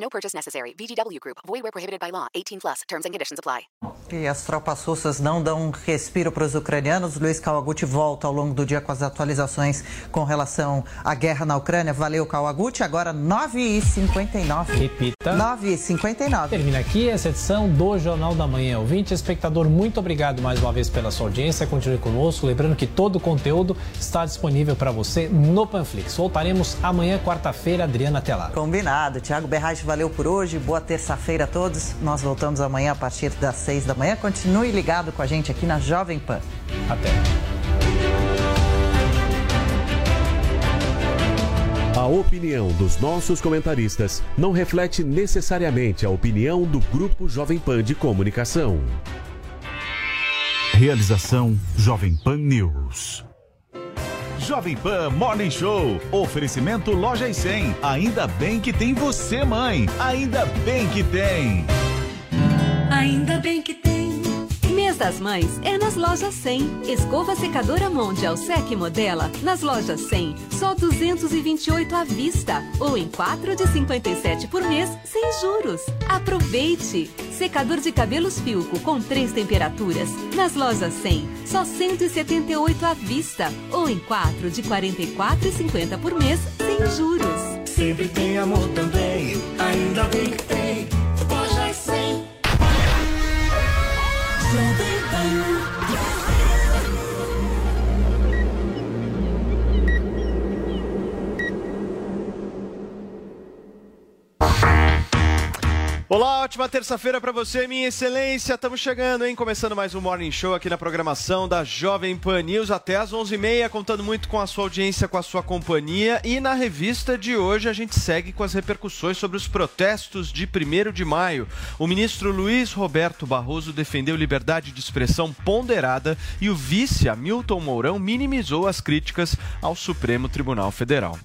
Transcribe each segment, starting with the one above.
No purchase necessary. VGW Group. Void where prohibited by law. 18 plus. Terms and conditions apply. E as tropas russas não dão respiro para os ucranianos. Luiz Kawaguchi volta ao longo do dia com as atualizações com relação à guerra na Ucrânia. Valeu, Kawaguchi. Agora 9h59. Repita. 9h59. Termina aqui essa edição do Jornal da Manhã. Ouvinte, espectador, muito obrigado mais uma vez pela sua audiência. Continue conosco. Lembrando que todo o conteúdo está disponível para você no Panflix. Voltaremos amanhã, quarta-feira. Adriana, até lá. Combinado. Tiago Berrage, valeu por hoje. Boa terça-feira a todos. Nós voltamos amanhã a partir das 6 da manhã. Continue ligado com a gente aqui na Jovem Pan. Até. A opinião dos nossos comentaristas não reflete necessariamente a opinião do Grupo Jovem Pan de Comunicação. Realização Jovem Pan News. Jovem Pan Morning Show. Oferecimento Loja e 100. Ainda bem que tem você, mãe. Ainda bem que tem. Ainda bem que tem. Mês das Mães é nas lojas 100. Escova secadora Mondial Sec Modela nas lojas 100. Só 228 à vista ou em 4 de 57 por mês sem juros. Aproveite! Secador de cabelos Filco com três temperaturas nas lojas 100. Só 178 à vista ou em 4 de 44 e 50 por mês sem juros. Sempre tem amor também, ainda bem que tem. Olá, ótima terça-feira para você, minha excelência. Estamos chegando, hein? Começando mais um Morning Show aqui na programação da Jovem Pan News até às 11h30, contando muito com a sua audiência, com a sua companhia. E na revista de hoje a gente segue com as repercussões sobre os protestos de 1 de maio. O ministro Luiz Roberto Barroso defendeu liberdade de expressão ponderada e o vice Hamilton Mourão minimizou as críticas ao Supremo Tribunal Federal.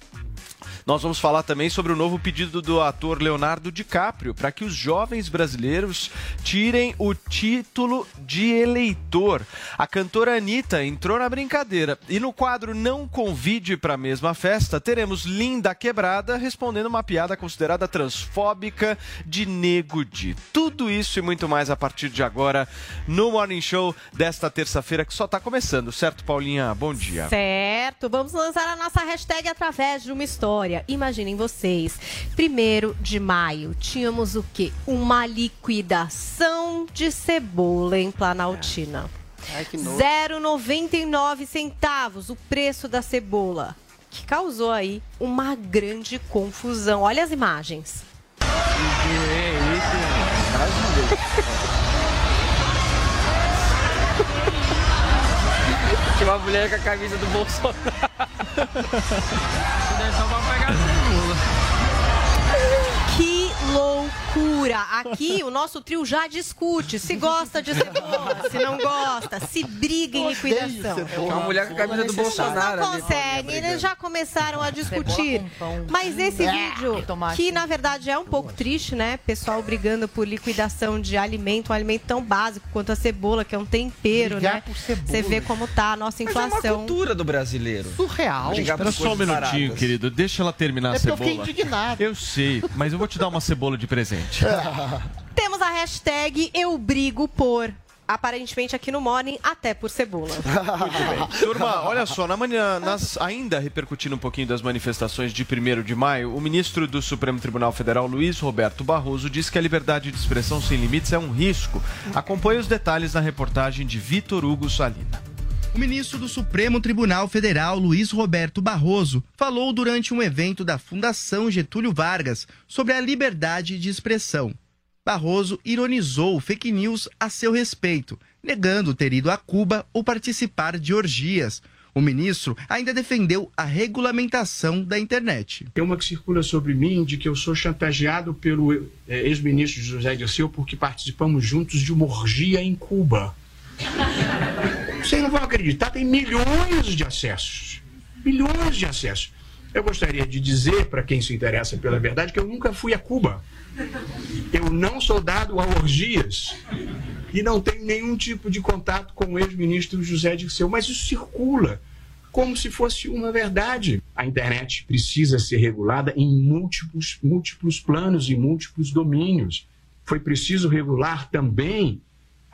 Nós vamos falar também sobre o novo pedido do ator Leonardo DiCaprio para que os jovens brasileiros tirem o título de eleitor. A cantora Anitta entrou na brincadeira e no quadro Não Convide para a Mesma Festa teremos Linda Quebrada respondendo uma piada considerada transfóbica de Nego Di. Tudo isso e muito mais a partir de agora no Morning Show desta terça-feira que só está começando, certo, Paulinha? Bom dia. Certo, vamos lançar a nossa hashtag através de uma história. Imaginem vocês, primeiro de maio, tínhamos o quê? Uma liquidação de cebola em Planaltina. Ai, que nojo. 0,99 centavos o preço da cebola, que causou aí uma grande confusão. Olha as imagens. Tinha uma mulher com a camisa do Bolsonaro. Deve só loucura! Aqui o nosso trio já discute se gosta de cebola, se não gosta, se briga em liquidação. É uma mulher com a camisa do Bolsonaro. Não consegue, eles já começaram a discutir. Mas esse vídeo, que na verdade é um pouco triste, né? Pessoal brigando por liquidação de alimento, um alimento tão básico quanto a cebola, que é um tempero, Brigar né? por cebola. Você vê como tá a nossa Mas é uma inflação. cultura do brasileiro. Surreal. Espera só um minutinho, baratas. querido. Deixa ela terminar É a porque eu cebola. fiquei indignado. Eu sei, mas eu vou te dar uma cebola de presente. Temos a hashtag Eu Brigo Por. Aparentemente aqui no Morning, até por cebola. Turma, olha só, na manhã, nas- ainda repercutindo um pouquinho das manifestações de 1 de maio, o ministro do Supremo Tribunal Federal, Luiz Roberto Barroso, disse que a liberdade de expressão sem limites é um risco. Acompanhe os detalhes na reportagem de Vitor Hugo Salina. O ministro do Supremo Tribunal Federal, Luiz Roberto Barroso, falou durante um evento da Fundação Getúlio Vargas sobre a liberdade de expressão. Barroso ironizou fake news a seu respeito, negando ter ido a Cuba ou participar de orgias. O ministro ainda defendeu a regulamentação da internet. Tem uma que circula sobre mim de que eu sou chantageado pelo é, ex-ministro José Dirceu porque participamos juntos de uma orgia em Cuba. Vocês não vão acreditar, tem milhões de acessos. Milhões de acessos. Eu gostaria de dizer para quem se interessa pela verdade que eu nunca fui a Cuba. Eu não sou dado a orgias e não tenho nenhum tipo de contato com o ex-ministro José Dirceu, mas isso circula como se fosse uma verdade. A internet precisa ser regulada em múltiplos, múltiplos planos e múltiplos domínios. Foi preciso regular também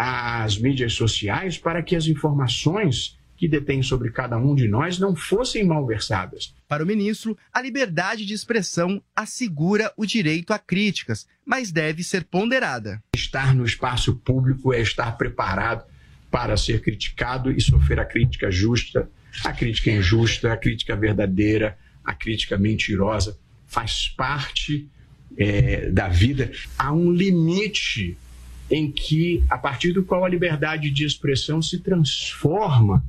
as mídias sociais para que as informações que detém sobre cada um de nós não fossem malversadas. Para o ministro, a liberdade de expressão assegura o direito a críticas, mas deve ser ponderada. Estar no espaço público é estar preparado para ser criticado e sofrer a crítica justa, a crítica injusta, a crítica verdadeira, a crítica mentirosa. Faz parte é, da vida. Há um limite em que, a partir do qual a liberdade de expressão se transforma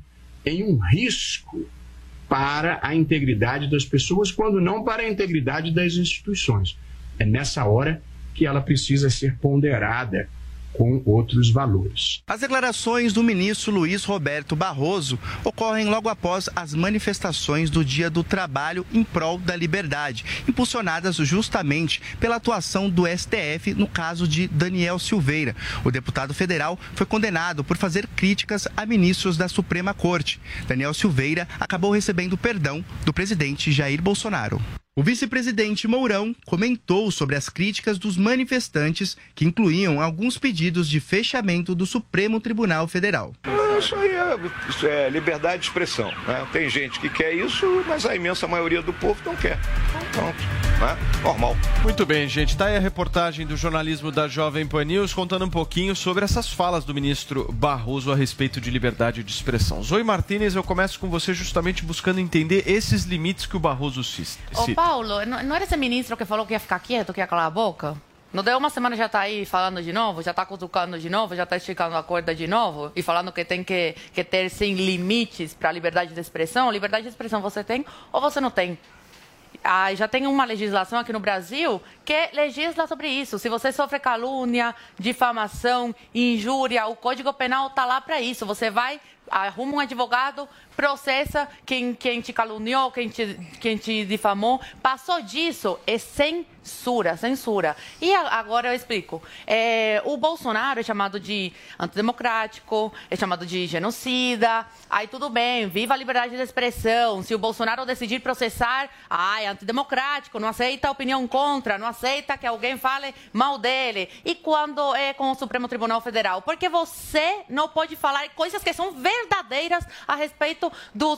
em um risco para a integridade das pessoas, quando não para a integridade das instituições. É nessa hora que ela precisa ser ponderada com outros valores. As declarações do ministro Luiz Roberto Barroso ocorrem logo após as manifestações do Dia do Trabalho em prol da liberdade, impulsionadas justamente pela atuação do STF no caso de Daniel Silveira. O deputado federal foi condenado por fazer críticas a ministros da Suprema Corte. Daniel Silveira acabou recebendo perdão do presidente Jair Bolsonaro. O vice-presidente Mourão comentou sobre as críticas dos manifestantes, que incluíam alguns pedidos de fechamento do Supremo Tribunal Federal. Isso aí é, isso é liberdade de expressão. Né? Tem gente que quer isso, mas a imensa maioria do povo não quer. Pronto, né? normal. Muito bem, gente. Tá aí a reportagem do jornalismo da Jovem Pan News contando um pouquinho sobre essas falas do ministro Barroso a respeito de liberdade de expressão. Zoe Martinez, eu começo com você justamente buscando entender esses limites que o Barroso cita. Paulo, não era esse ministro que falou que ia ficar quieto, que ia calar a boca? Não deu uma semana já está aí falando de novo, já está cutucando de novo, já está esticando a corda de novo e falando que tem que, que ter sem limites para a liberdade de expressão. Liberdade de expressão você tem ou você não tem? Ah, já tem uma legislação aqui no Brasil que legisla sobre isso. Se você sofre calúnia, difamação, injúria, o Código Penal está lá para isso. Você vai, arruma um advogado, processa quem, quem te caluniou, quem te, quem te difamou. Passou disso, é censura, censura. E agora eu explico. É, o Bolsonaro é chamado de antidemocrático, é chamado de genocida. Aí tudo bem, viva a liberdade de expressão. Se o Bolsonaro decidir processar, ah, é antidemocrático, não aceita opinião contra, não aceita que alguém fale mal dele. E quando é com o Supremo Tribunal Federal? Porque você não pode falar coisas que são verdadeiras a respeito do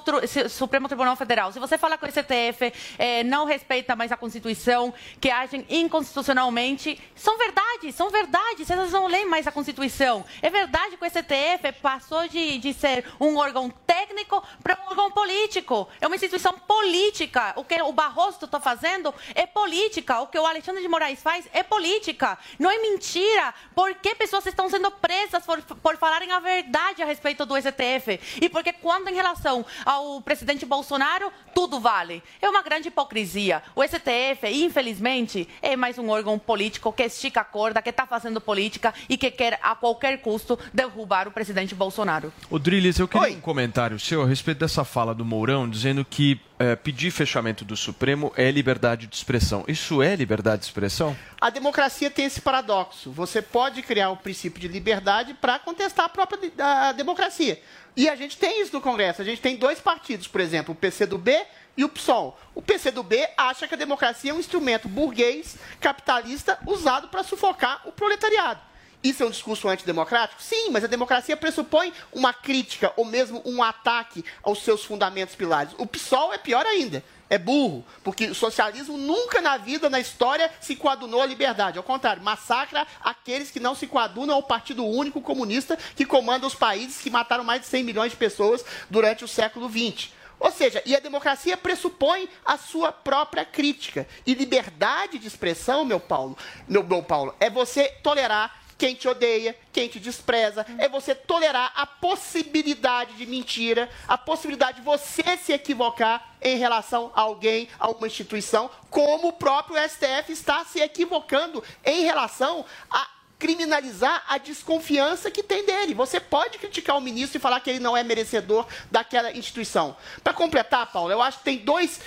Supremo Tribunal Federal. Se você fala que o STF é, não respeita mais a Constituição, que agem inconstitucionalmente, são verdades, são verdades. Vocês não leem mais a Constituição. É verdade que o STF passou de, de ser um órgão técnico para um órgão político. É uma instituição política. O que o Barroso está fazendo é política. O que o Alexandre de Moraes faz é política. Não é mentira. Por que pessoas estão sendo presas por, por falarem a verdade a respeito do STF? E porque quando em relação ao presidente Bolsonaro, tudo vale. É uma grande hipocrisia. O STF, infelizmente, é mais um órgão político que estica a corda, que está fazendo política e que quer, a qualquer custo, derrubar o presidente Bolsonaro. O Drilis, eu queria Oi. um comentário seu a respeito dessa fala do Mourão, dizendo que é, pedir fechamento do Supremo é liberdade de expressão. Isso é liberdade de expressão? A democracia tem esse paradoxo. Você pode criar um princípio de liberdade para contestar a própria a democracia. E a gente tem isso no Congresso. A gente tem dois partidos, por exemplo, o PCdoB e o PSOL. O PCdoB acha que a democracia é um instrumento burguês, capitalista, usado para sufocar o proletariado. Isso é um discurso antidemocrático? Sim, mas a democracia pressupõe uma crítica ou mesmo um ataque aos seus fundamentos pilares. O PSOL é pior ainda é burro, porque o socialismo nunca na vida, na história, se coadunou à liberdade. Ao contrário, massacra aqueles que não se coadunam ao Partido Único Comunista que comanda os países que mataram mais de 100 milhões de pessoas durante o século XX. Ou seja, e a democracia pressupõe a sua própria crítica. E liberdade de expressão, meu Paulo, meu, meu Paulo, é você tolerar quem te odeia, quem te despreza. É você tolerar a possibilidade de mentira, a possibilidade de você se equivocar em relação a alguém, a uma instituição, como o próprio STF está se equivocando em relação a criminalizar a desconfiança que tem dele. Você pode criticar o ministro e falar que ele não é merecedor daquela instituição. Para completar, Paulo, eu acho que tem dois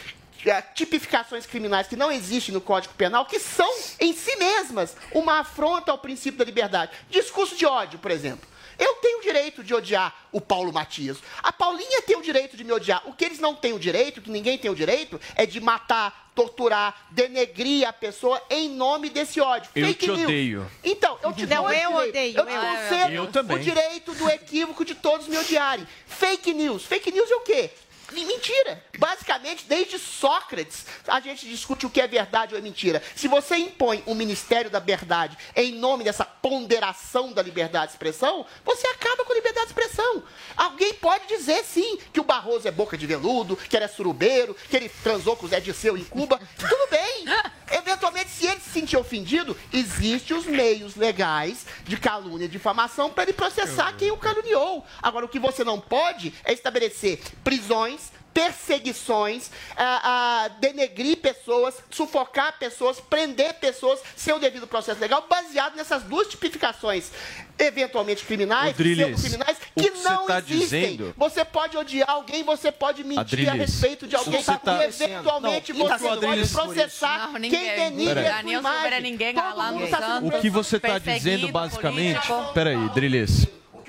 eh, tipificações criminais que não existem no Código Penal, que são em si mesmas uma afronta ao princípio da liberdade. Discurso de ódio, por exemplo. Eu tenho o direito de odiar o Paulo Matias. A Paulinha tem o direito de me odiar. O que eles não têm o direito, que ninguém tem o direito, é de matar, torturar, denegrir a pessoa em nome desse ódio. Eu Fake te news. odeio. Então, eu te Não, eu odeio, Eu te eu- concedo Eu também. o direito do equívoco de todos me odiarem. Fake news. Fake news é o quê? Mentira. Basicamente, desde Sócrates, a gente discute o que é verdade ou é mentira. Se você impõe o Ministério da Verdade em nome dessa ponderação da liberdade de expressão, você acaba com a liberdade de expressão. Alguém pode dizer, sim, que o Barroso é boca de veludo, que ele é surubeiro, que ele transou com o Zé Dirceu em Cuba. Tudo bem. Eventualmente, se ele se sentir ofendido, existem os meios legais de calúnia e difamação para ele processar quem o caluniou. Agora, o que você não pode é estabelecer prisões, perseguições, ah, ah, denegrir pessoas, sufocar pessoas, prender pessoas sem o devido processo legal, baseado nessas duas tipificações, eventualmente criminais, Adriles, criminais que não tá existem. Dizendo... Você pode odiar alguém, você pode mentir a Adriles, respeito de alguém você tá- e eventualmente Não, você pode Adriles- processar Não, quem ninguém. denigra Peraí. a sua imagem. ninguém Todo mundo tá sendo O que você está dizendo basicamente. político. Peraí, Drilis.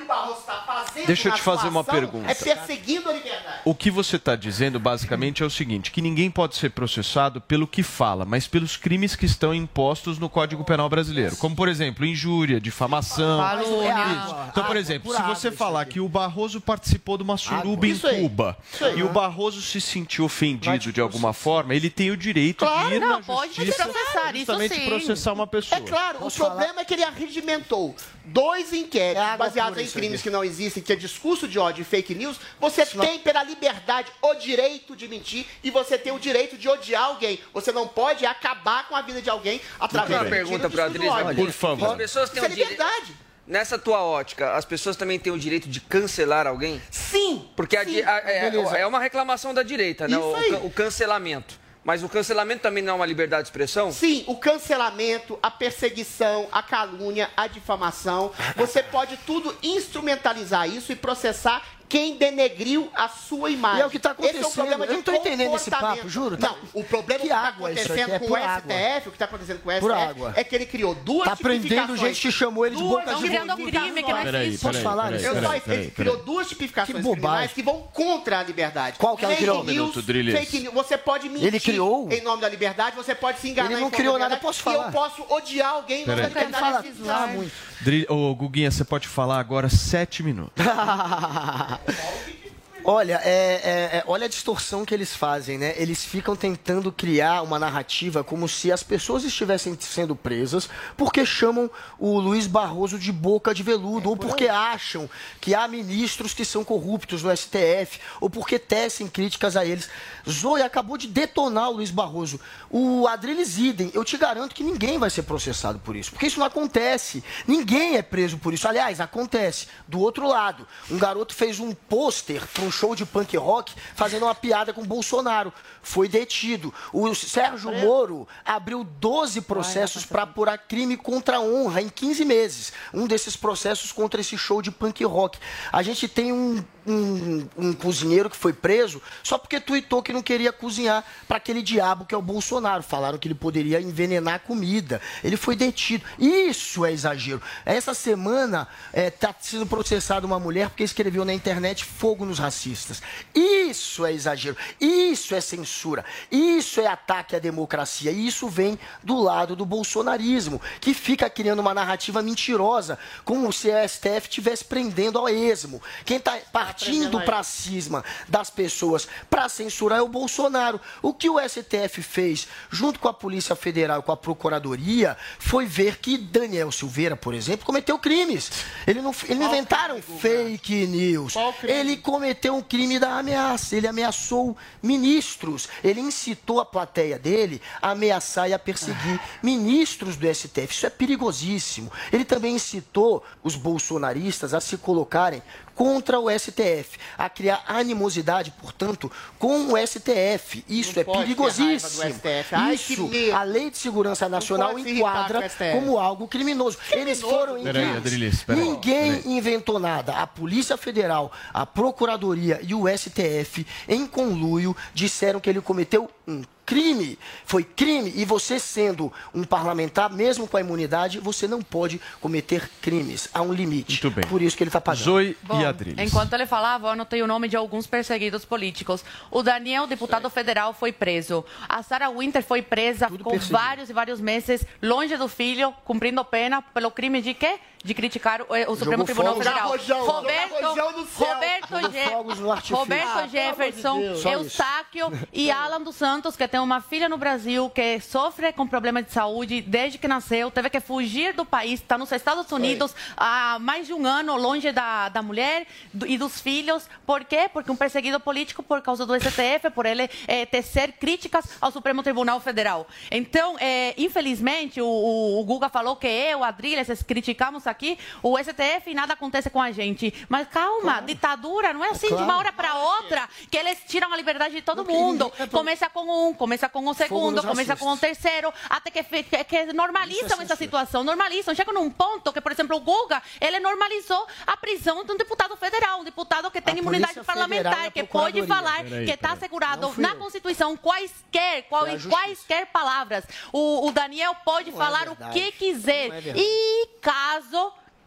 Barroso está fazendo Deixa eu te fazer uma pergunta. É perseguindo a liberdade. O que você está dizendo basicamente é o seguinte: que ninguém pode ser processado pelo que fala, mas pelos crimes que estão impostos no Código Penal brasileiro. Como, por exemplo, injúria, difamação. Calúnia. Isso. Então, por exemplo, se você isso falar que o Barroso participou de uma suruba em Isso. Cuba Isso e o Barroso se sentiu ofendido de alguma forma, ele tem o direito Claro, de ir não, na pode justiça processar, isso justamente sim. processar uma pessoa. É claro, Posso o problema é que ele arregimentou dois inquéritos É baseados em isso crimes que não existem, que é discurso de ódio e fake news. Você tem pela liberdade o direito de mentir e você tem o direito de odiar alguém. Você não pode acabar com a vida de alguém através Uma de pergunta para a. Por favor. As pessoas têm Isso é liberdade. Nessa tua ótica, as pessoas também têm o direito de cancelar alguém? Sim. Porque a sim. di- a- é, é uma reclamação da direita, né? Isso O, o cancelamento. Mas o cancelamento também não é uma liberdade de expressão? Sim, o cancelamento, a perseguição, a calúnia, a difamação. Você pode tudo instrumentalizar isso e processar quem denegriu a sua imagem. E é o que tá Esse é o acontecendo. problema de Eu não tô entendendo esse papo, juro, tá? Não, o problema Que que está isso acontecendo é com o água. STF, o que está acontecendo com o Por STF, água. é que ele criou duas Tá prendendo tipificações. gente que chamou ele de Duas boca de criando tipificações. crime que não Peraí, existe. Posso falar peraí, isso? Eu peraí, só, peraí, ele criou duas tipificações Que criminais que vão contra a liberdade. Qual que ela Fake criou? news, Um fake news. Você pode mentir Ele criou? em nome da liberdade, você pode se enganar Ele não criou da nada, posso E falar? eu posso odiar alguém em nome da Peraí. Ele fala, liberdade. fala muito. Dri- Ô, Guguinha, você pode falar agora sete minutos. Olha, é, é- é- olha a distorção que eles fazem, né? Eles ficam tentando criar uma narrativa como se as pessoas estivessem sendo presas porque chamam o Luiz Barroso de boca de veludo, ou porque acham que há ministros que são corruptos no STF, ou porque tecem críticas a eles. Zoe acabou de detonar o Luiz Barroso. O Adriles Idem, eu te garanto que ninguém vai ser processado por isso, porque isso não acontece. Ninguém é preso por isso. Aliás, acontece. Do outro lado, um garoto fez um pôster para um show de punk rock fazendo uma piada com o Bolsonaro. Foi detido. O Sérgio Moro abriu 12 processos para apurar crime contra a honra em 15 meses. Um desses processos contra esse show de punk rock. A gente tem um, um, um cozinheiro que foi preso só porque tuitou que não queria cozinhar para aquele diabo que é o Bolsonaro. Falaram que ele poderia envenenar a comida. Ele foi detido. Isso é exagero. Essa semana está sendo processada uma mulher porque escreveu na internet fogo nos racistas. Isso é exagero. Isso é censura. Isso é ataque à democracia. E isso vem do lado do bolsonarismo, que fica criando uma narrativa mentirosa, como se a STF estivesse prendendo ao esmo. Quem está partindo para cisma das pessoas para censurar é o Bolsonaro. O que o STF fez, junto com a Polícia Federal e com a Procuradoria, foi ver que Daniel Silveira, por exemplo, cometeu crimes. Ele não, ele não inventaram fake news. Ele cometeu um crime da ameaça. Ele ameaçou ministros. Ele incitou a plateia dele a ameaçar e a perseguir ministros do STF. Isso é perigosíssimo. Ele também incitou os bolsonaristas a se colocarem contra o STF, a criar animosidade, portanto, com o STF. Isso Não é perigosíssimo. Ai, Isso, a Lei de Segurança Nacional enquadra com como algo criminoso. Eles foram Peraí. Adrilis, peraí. Ninguém inventou nada. A Polícia Federal, a Procuradoria e o STF, em conluio, disseram que ele cometeu um crime. Foi crime. E você, sendo um parlamentar, mesmo com a imunidade, você não pode cometer crimes. Há um limite. Muito bem. Por isso que ele está pagando. Zoe Bom, Enquanto ele falava, eu anotei o nome de alguns perseguidos políticos. O Daniel, deputado federal, foi preso. A Sarah Winter foi presa com perseguido. vários e vários meses longe do filho, cumprindo pena pelo crime de quê? De criticar o, o Supremo Tribunal fogos. Federal. Joga rojão, Roberto. Roberto, Je- fogos. Roberto Ah, de Jefferson, isso. Eustáquio e Alan dos Santos, que tem uma filha no Brasil que sofre com problemas de saúde desde que nasceu, teve que fugir do país, está nos Estados Unidos há mais de um ano longe da, da mulher do- e dos filhos. Por quê? Porque um perseguido político por causa do STF, por ele eh, tecer críticas ao Supremo Tribunal Federal. Então, eh, infelizmente, o, o- o Guga falou que eu, a Adriles, criticamos aqui o STF e nada acontece com a gente. Mas calma, ditadura não é assim de uma claro. hora para outra que eles tiram a liberdade de todo mundo. Começa com um, começa com o segundo, começa com o terceiro, até que, que, que normalizam essa situação, normalizam. Chegam num ponto que, por exemplo, o Guga, ele normalizou a prisão de um deputado federal, um deputado que tem A imunidade parlamentar, a que pode falar Peraí, que está assegurado Não na eu. Constituição quaisquer, qual- Justiça. quaisquer palavras. O, o Daniel pode Não é falar o verdade. que quiser. Não é e caso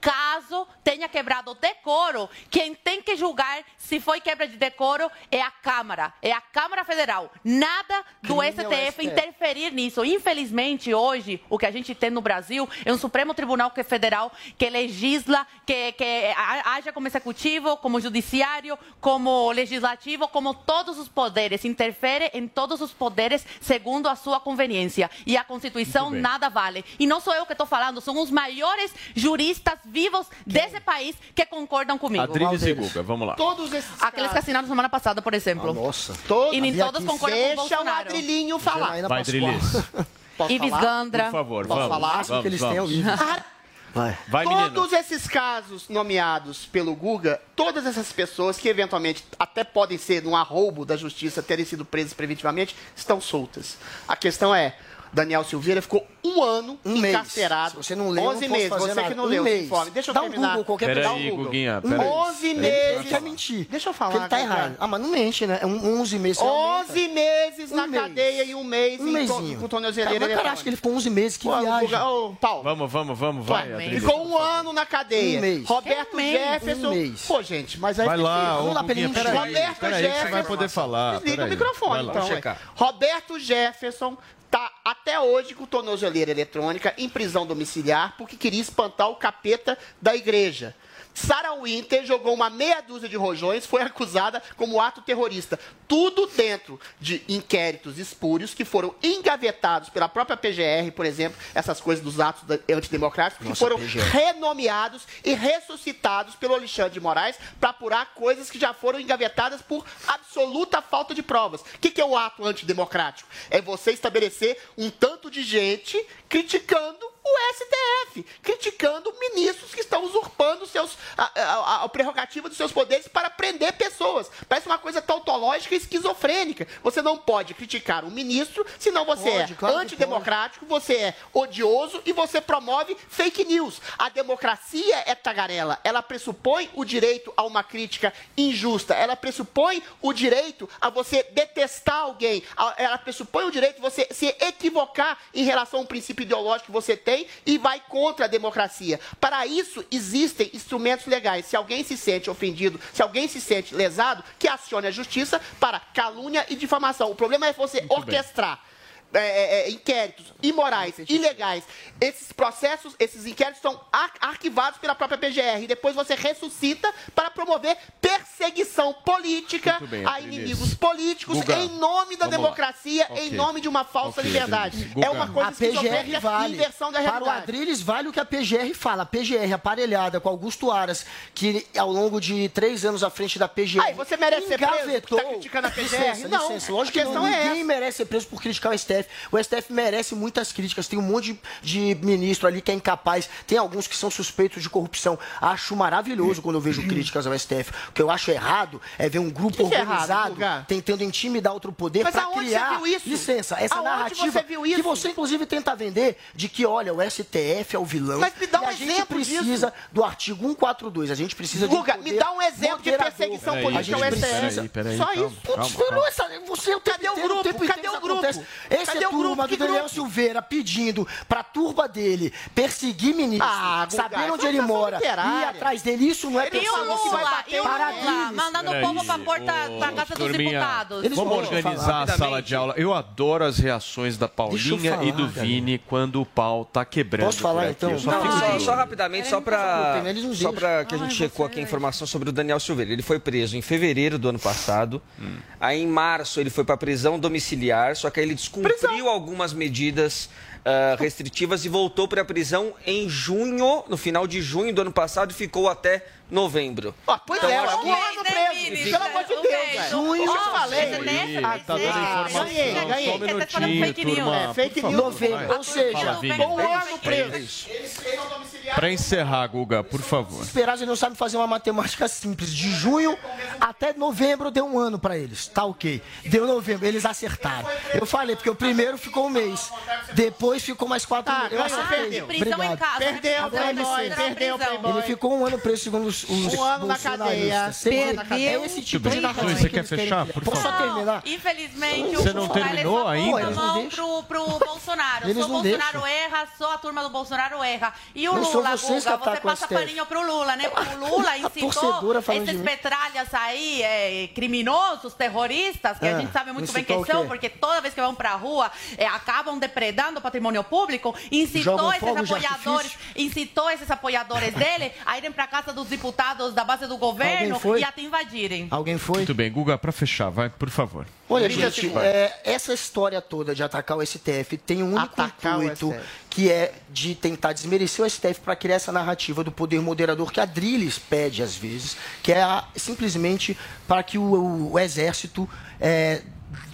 caso tenha quebrado o decoro, quem tem que julgar se foi quebra de decoro é a Câmara, é a Câmara Federal. Nada do Crime é STF STF. interferir nisso. Infelizmente, hoje, o que a gente tem no Brasil é um Supremo Tribunal é federal, que legisla, que, que haja como executivo, como judiciário, como legislativo, como todos os poderes, interfere em todos os poderes segundo a sua conveniência. E a Constituição nada vale. E não sou eu que estou falando, são os maiores juristas vivos desse país que concordam comigo. Adriles e Guga, vamos lá. Todos esses Aqueles que assinaram semana passada, por exemplo. nossa. Todos, E nem todos concordam com o Deixa o Bolsonaro. Adrilinho falar. Vai. Adrilis. Posso Ives falar? Gandra. Por favor, Posso vamos. falar? Vamos, que eles têm vamos. vivo. Ah, Vai. Vai, menino. Todos esses casos nomeados pelo Guga, todas essas pessoas que eventualmente até podem ser num arroubo da justiça terem sido presas preventivamente, estão soltas. A questão é, Daniel Silveira ficou um ano Um mês. encarcerado. Se você não leu, eu 11 não meses. fazer Você nada. que não Um leu mês. o informe. Deixa eu Dá um terminar. Google, qualquer um aí, Google. Guguinha, peraí. 11 Ele meses. quer mentir. Deixa eu falar. Porque ele tá errado. Ah, mas não mente, né? É um 11 meses. você aumenta. 11 meses na Um mês. cadeia e um mês Um em mesinho. com tornozeleira mas cara, acho que ele ficou 11 meses. Que Pô, viagem. Ô, Paulo. Vamos, vamos, vamos, vai. Ficou um ano na cadeia. Um mês. Roberto Um mês. Jefferson. Um mês. Pô, gente, mas aí Vai lá, Vamos lá ele peraí. Roberto que você vai Jefferson. poder falar. Desliga o microfone, então. Roberto Jefferson tá até hoje com tornozeleira eletrônica em prisão domiciliar porque queria espantar o capeta da igreja. Sarah Winter jogou uma meia dúzia de rojões, foi acusada como ato terrorista. Tudo dentro de inquéritos espúrios que foram engavetados pela própria PGR, por exemplo, essas coisas dos atos antidemocráticos, que Nossa, foram PGR. renomeados e ressuscitados pelo Alexandre de Moraes para apurar coisas que já foram engavetadas por absoluta falta de provas. O que, que é o ato antidemocrático? É você estabelecer um tanto de gente criticando o STF, criticando ministros que estão usurpando seus, a, a, a- prerrogativa dos seus poderes para prender pessoas. Parece uma coisa tautológica e esquizofrênica. Você não pode criticar um ministro, senão você Pode, é claro antidemocrático, você é odioso e você promove fake news. A democracia é tagarela. Ela pressupõe o direito a uma crítica injusta. Ela pressupõe o direito a você detestar alguém. Ela pressupõe o direito de você se equivocar em relação a um princípio ideológico que você tem e vai contra a democracia. Para isso, existem instrumentos legais. Se alguém se sente ofendido, se alguém se sente lesado, que acione a justiça para calúnia e difamação. O problema é você orquestrar é, é, é, inquéritos imorais, ilegais. Esses processos, esses inquéritos são ar- arquivados pela própria PGR. E depois você ressuscita para promover perseguição política bem, a inimigos políticos Guga, em nome da vamos democracia, Ok. em nome de uma falsa Ok, liberdade. Guga. É uma coisa A PGR vale. inversão da Para o realidade. Adriles vale o que a PGR fala. A PGR aparelhada com Augusto Aras, que ao longo de três anos à frente da PGR. Aí, você merece ser preso tá criticando a PGR? Licença, Não, licença. Lógico a que questão não, é ninguém merece ser preso por criticar o STF. O STF merece muitas críticas. Tem um monte de, de ministro ali que é incapaz. Tem alguns que são suspeitos de corrupção. Acho maravilhoso quando eu vejo críticas ao STF. O que eu acho errado é ver um grupo Que que é errado, organizado tentando intimidar outro poder Mas para criar. você viu isso? Licença, essa Aonde narrativa você viu isso? que você inclusive tenta vender de que, olha, o STF é o vilão. Mas me dá e um a gente precisa disso. do artigo 142. A gente precisa de um Guga, me dá um exemplo de moderador. perseguição A política ao STF. precisa- Peraí, Só calma, isso. calma, Putz, calma. essa- você o tempo Cadê o inteiro, grupo? Cadê o grupo? acontece. Esse Cadê é turma Que do Daniel grupo? Silveira pedindo pra turba dele perseguir ministro, Ah, sabendo onde essa ele é mora, literária. ir atrás dele. Isso não é E o perseguição. Lula, e o Para Lula, Adriles. mandando o povo pra porta, pra casa dos deputados. Eles Vamos organizar a sala de aula. Eu adoro as reações da Paulinha falar, e do. Vini quando o pau tá quebrando. Posso falar, então? Só Não, rapidamente, só para Eles não só para que a gente checou aqui a informação sobre o Daniel Silveira. Ele foi preso em fevereiro do ano passado. Aí em março ele foi para prisão domiciliar, só que aí ele descumpriu algumas medidas ah, restritivas e voltou para a prisão em junho, no final de junho do ano passado e ficou até novembro. Ó, pois Então, é, acho um que- ano preso. Pelo amor de Deus, velho. Junho, Eu falei. Ih, Ah, tá dando ah, informação. ganhei, Só um ganhei. minutinho, fake news. turma. É, fake news. Novembro, vai. ou seja, um ano É preso. Pra encerrar, Guga, por favor. Esperar, eles não sabem fazer uma matemática simples. De junho até novembro deu um ano pra eles. Tá ok. Deu novembro, eles acertaram. Eu falei, porque o primeiro ficou um mês. Depois ficou mais quatro Tá, meses. Eu acertei. perdeu. Prisão em Obrigado. casa. Perdeu, Playboy, prisão, perdeu. Playboy. Ele ficou um ano preso, segundo os, os Um ano na cadeia. Perdeu. É esse tipo de narrativa você quer fechar, por só favor? terminar? Infelizmente, Você o não Bolsonaro terminou ainda? Eles não pro, pro Bolsonaro. Eles só o Bolsonaro deixam. erra, só a turma do Bolsonaro erra. E o Lula, vocês que Guga, você passa paninho pro Lula, né? Porque o Lula incitou esses petralhas aí, é, criminosos, terroristas, que a Ah, gente sabe muito bem quem são, porque toda vez que vão pra rua, é, acabam depredando o patrimônio público, incitou Jogam esses apoiadores, incitou esses apoiadores dele a irem pra casa dos deputados da base do governo Alguém foi? e até invadirem. Alguém foi? Muito bem, Guga, pra fechar, vai, por favor. Olha, 30 gente, é, essa história toda de atacar o STF tem um único Atacar intuito, que é de tentar desmerecer o STF para criar essa narrativa do poder moderador que a Drilis pede às vezes, que é a- simplesmente para que o, o- o exército é,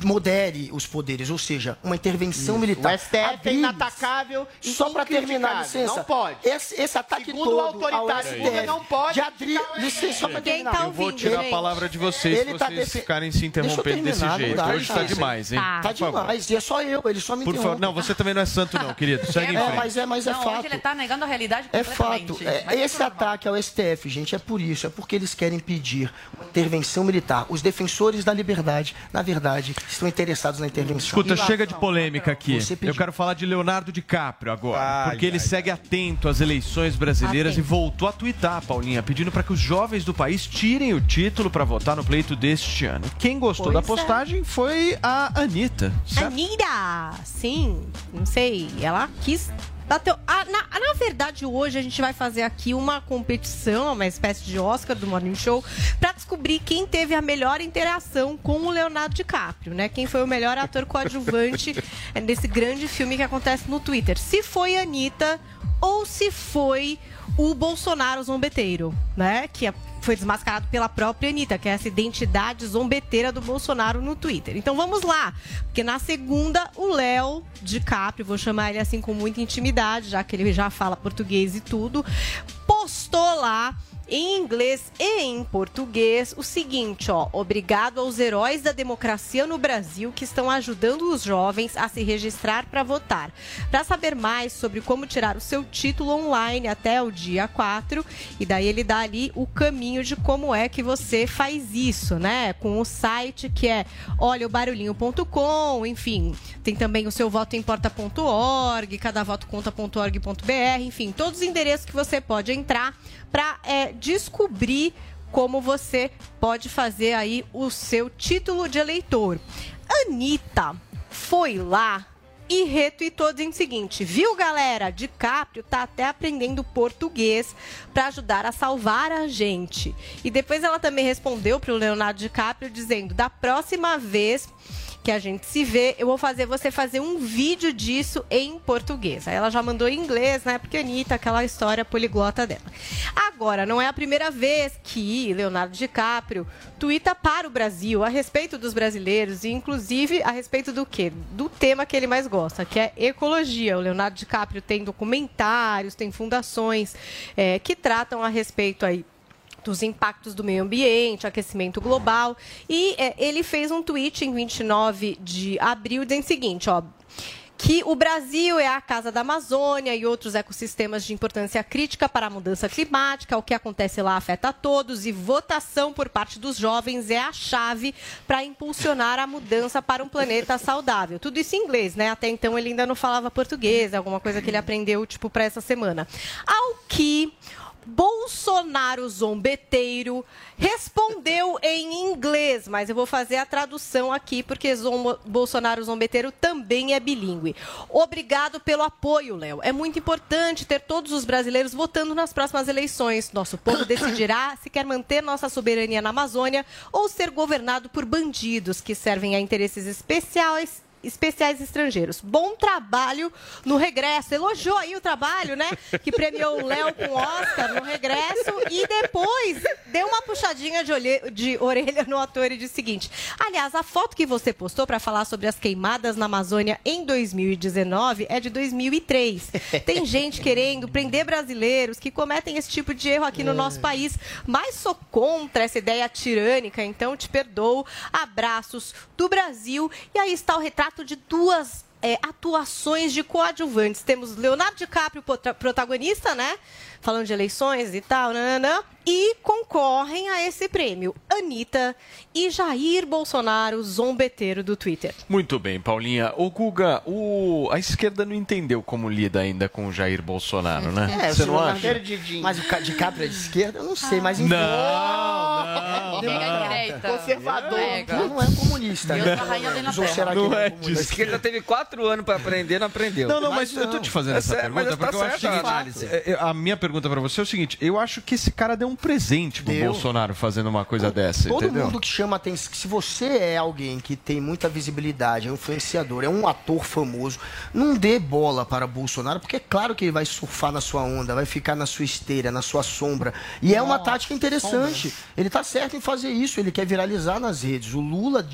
modere os poderes, ou seja, uma intervenção militar. O STF A é inatacável e Só para terminar, licença. Não pode. Esse, esse ataque Segundo o todo ao autoritário STF, Lula, não pode de Adri... Licença, só para terminar. tá Eu vou ouvindo, tirar a gente. palavra de vocês Ele se tá vocês defe- ficarem se interrompendo desse jeito. dá, Hoje tá gente. demais, hein? Tá. Tá demais, e é só eu, ele só me Por favor. Não, você também não é santo, não, querido. Segue em É, frente. mas é, mas é não, fato. hoje ele tá negando a realidade É fato. É, esse ataque ao STF, gente, é por isso. É porque eles querem pedir uma intervenção militar. Os defensores da liberdade, na verdade, estão interessados na intervenção. Escuta, chega de polêmica aqui. Eu quero falar de Leonardo DiCaprio agora. Ai, porque ele ai, segue atento às eleições brasileiras Atento. e voltou a twittar, Paulinha, pedindo para que os jovens do país tirem o título para votar no pleito deste ano. Quem gostou da Pois é. postagem foi a Anitta. certo? Anitta, sim, não sei, ela quis Ah, na, na verdade, hoje a gente vai fazer aqui uma competição, uma espécie de Oscar do Morning Show, pra descobrir quem teve a melhor interação com o Leonardo DiCaprio, né? Quem foi o melhor ator coadjuvante eh, nesse grande filme que acontece no Twitter. Se foi a Anitta ou se foi o Bolsonaro zombeteiro, né? Que é foi desmascarado pela própria Anitta, que é essa identidade zombeteira do Bolsonaro no Twitter. Então vamos lá, porque na segunda o Léo DiCaprio, vou chamar ele assim com muita intimidade, já que ele já fala português e tudo, postou lá em inglês e em português o seguinte, ó, obrigado aos heróis da democracia no Brasil que estão ajudando os jovens a se registrar para votar. Para saber mais sobre como tirar o seu título online até o dia 4, e daí ele dá ali o caminho de como é que você faz isso, né? Com o site que é olhaobarulhinho.com, enfim, tem também o seu votoimporta.org, cadavotoconta.org.br, enfim, todos os endereços que você pode entrar para descobrir como você pode fazer aí o seu título de eleitor. Anitta foi lá e retweetou dizendo o seguinte: Viu, galera? DiCaprio tá até aprendendo português para ajudar a salvar a gente. E depois ela também respondeu pro Leonardo DiCaprio dizendo: da próxima vez que a gente se vê, eu vou fazer você fazer um vídeo disso em português. Aí ela já mandou em inglês, né? Porque a Anitta, aquela história poliglota dela. Agora, não é a primeira vez que Leonardo DiCaprio tuita para o Brasil a respeito dos brasileiros e, inclusive, a respeito do quê? Do tema que ele mais gosta, que é ecologia. O Leonardo DiCaprio tem documentários, tem fundações é, que tratam a respeito aí dos impactos do meio ambiente, aquecimento global. E é, ele fez um tweet em 29 de abril dizendo o seguinte, ó que o Brasil é a casa da Amazônia e outros ecossistemas de importância crítica para a mudança climática. O que acontece lá afeta a todos e votação por parte dos jovens é a chave para impulsionar a mudança para um planeta saudável. Tudo isso em inglês, né? Até então ele ainda não falava português, alguma coisa que ele aprendeu tipo para essa semana. Ao que Bolsonaro zombeteiro respondeu em inglês, mas eu vou fazer a tradução aqui porque Zom Bolsonaro zombeteiro também é bilíngue. Obrigado pelo apoio, Léo. É muito importante ter todos os brasileiros votando nas próximas eleições. Nosso povo decidirá se quer manter nossa soberania na Amazônia ou ser governado por bandidos que servem a interesses especiais especiais estrangeiros. Bom trabalho no regresso. Elogiou aí o trabalho, né? Que premiou o Léo com o Oscar no regresso e depois deu uma puxadinha de, olhe... de orelha no ator e disse o seguinte: aliás, a foto que você postou para falar sobre as queimadas na Amazônia em 2019 é de 2003. Tem gente querendo prender brasileiros que cometem esse tipo de erro aqui no nosso país, mas sou contra essa ideia tirânica, então te perdoo. Abraços do Brasil. E aí está o retrato de duas é, atuações de coadjuvantes. Temos Leonardo DiCaprio, protagonista, né? Falando de eleições e tal, nananã, e concorrem a esse prêmio Anitta e Jair Bolsonaro, zombeteiro do Twitter. Muito bem, Paulinha. O Guga, o... a esquerda não entendeu como lida ainda com o Jair Bolsonaro, né? É, Você não acha? Mas o DiCaprio é de esquerda? Eu não sei, mas... Não, não, não. Conservador. Não, não é comunista. Eu sou a rainha da Inglaterra. Não é A esquerda teve quatro anos para aprender, não aprendeu. Não, não, mas, eu tô te fazendo É essa sério, pergunta mas tá porque eu acho a seguinte, análise. é, é, a minha pergunta pra você é o seguinte, eu acho que esse cara deu um presente pro Deu. Bolsonaro fazendo uma coisa dessa, Todo entendeu? mundo que chama atenção, que se você é alguém que tem muita visibilidade, é um influenciador, é um ator famoso, não dê bola para Bolsonaro, porque é claro que ele vai surfar na sua onda, vai ficar na sua esteira, na sua sombra. E é uma tática interessante. Ele tá certo em fazer isso, ele quer viralizar nas redes. O Lula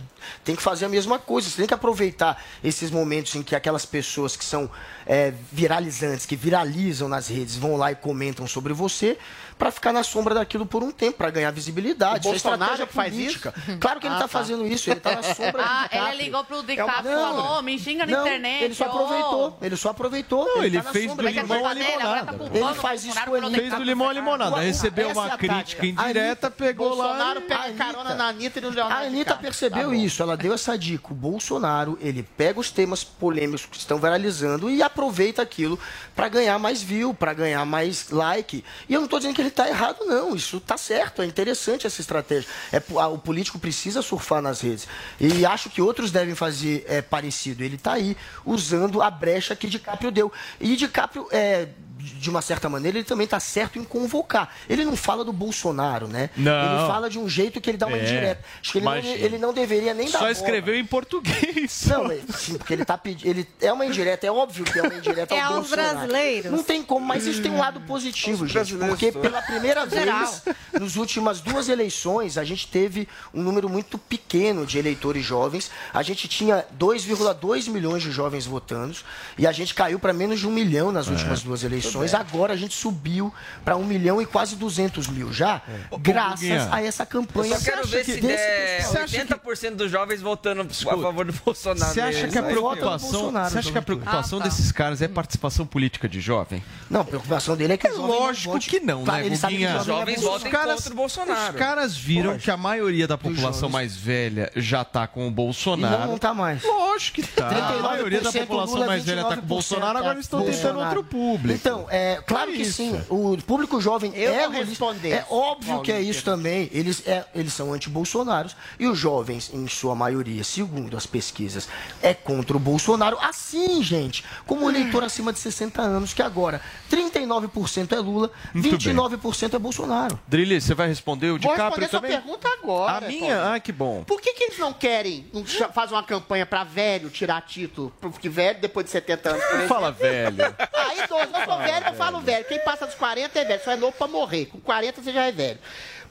tem que fazer a mesma coisa. Você tem que aproveitar esses momentos em que aquelas pessoas que são é, viralizantes, que viralizam nas redes, vão lá e comentam sobre você, para ficar na sombra daquilo por um tempo, para ganhar visibilidade. O Isso é Bolsonaro estratégia que faz política. isso? Claro que ele Ah, está tá. fazendo isso, ele está na sombra Ah, ele ligou pro É uma- DiCaprio e Não, falou, me xinga na não, internet. Ele só aproveitou, ele só aproveitou. Não, ele tá na fez do limão a tá limonada. culpando Ele faz isso com Anitta. Fez do limão a limonada, recebeu uma é crítica indireta, pegou lá Bolsonaro pega A carona na Anitta e no Leonardo A Anitta percebeu Tá isso, ela deu essa dica. O Bolsonaro, ele pega os temas polêmicos que estão viralizando e aproveita aquilo para ganhar mais view, para ganhar mais like. E eu não estou dizendo que ele está errado, não. Isso tá certo, é interessante essa estratégia. É, po- a- o político precisa surfar nas redes. E acho que outros devem fazer é, parecido. Ele está aí usando a brecha que DiCaprio deu. E DiCaprio, é, de uma certa maneira, ele também está certo em convocar. Ele não fala do Bolsonaro, né? Não. Ele fala de um jeito que ele dá uma É, indireta. Acho que ele não, ele não deveria nem dar Só bola. escreveu em português. Não, é- sim, porque ele tá pedindo. Ele é uma indireta, é óbvio que é uma indireta É ao aos Bolsonaro. brasileiros. Não tem como, mas isso tem um lado positivo, gente. Porque pela primeira Geral. vez, nas últimas duas eleições, a gente teve um número muito pequeno de eleitores jovens. A gente tinha 2,2 milhões de jovens votando e a gente caiu para menos de um milhão nas últimas duas eleições. Agora a gente subiu para um milhão e quase 200 mil já, graças Guguinha, a essa campanha. Eu só quero ver se desse der pessoal. 80% dos jovens votando a favor do Bolsonaro. Você acha que a preocupação, você acha que a preocupação Ah, tá. desses caras é participação política de jovem? Não, a preocupação dele é que É lógico vote. que não, né, ele sabe que Guguinha? o jovem Jovens é caras- contra o Bolsonaro. Os caras viram Lógico. que a maioria da população mais velha já tá com o E Bolsonaro. não, não tá mais. Lógico que tá. A 39% maioria da população Lula, mais velha tá com o 29% Bolsonaro, agora eles estão tentando outro público. Então, Não, é claro que sim. O público jovem Eu é vou responder, É óbvio que é isso também. Eles, é, eles são anti-bolsonaros e os jovens, em sua maioria, segundo as pesquisas, é contra o Bolsonaro. Assim, gente, como o eleitor acima de 60 anos, que agora 39% é Lula, Muito 29% é Bolsonaro. Drilly, você vai responder o Vou DiCaprio responder sua também? pergunta agora. A minha? Paulinho. Ah, que bom. Por que, que eles não querem não fazer uma campanha pra velho tirar título? Porque velho, depois de 70 anos, por exemplo. Fala velho. Ah, idoso. Eu sou velho, eu falo velho. Quem passa dos 40 é velho. Só é novo pra morrer. Com 40 você já é velho.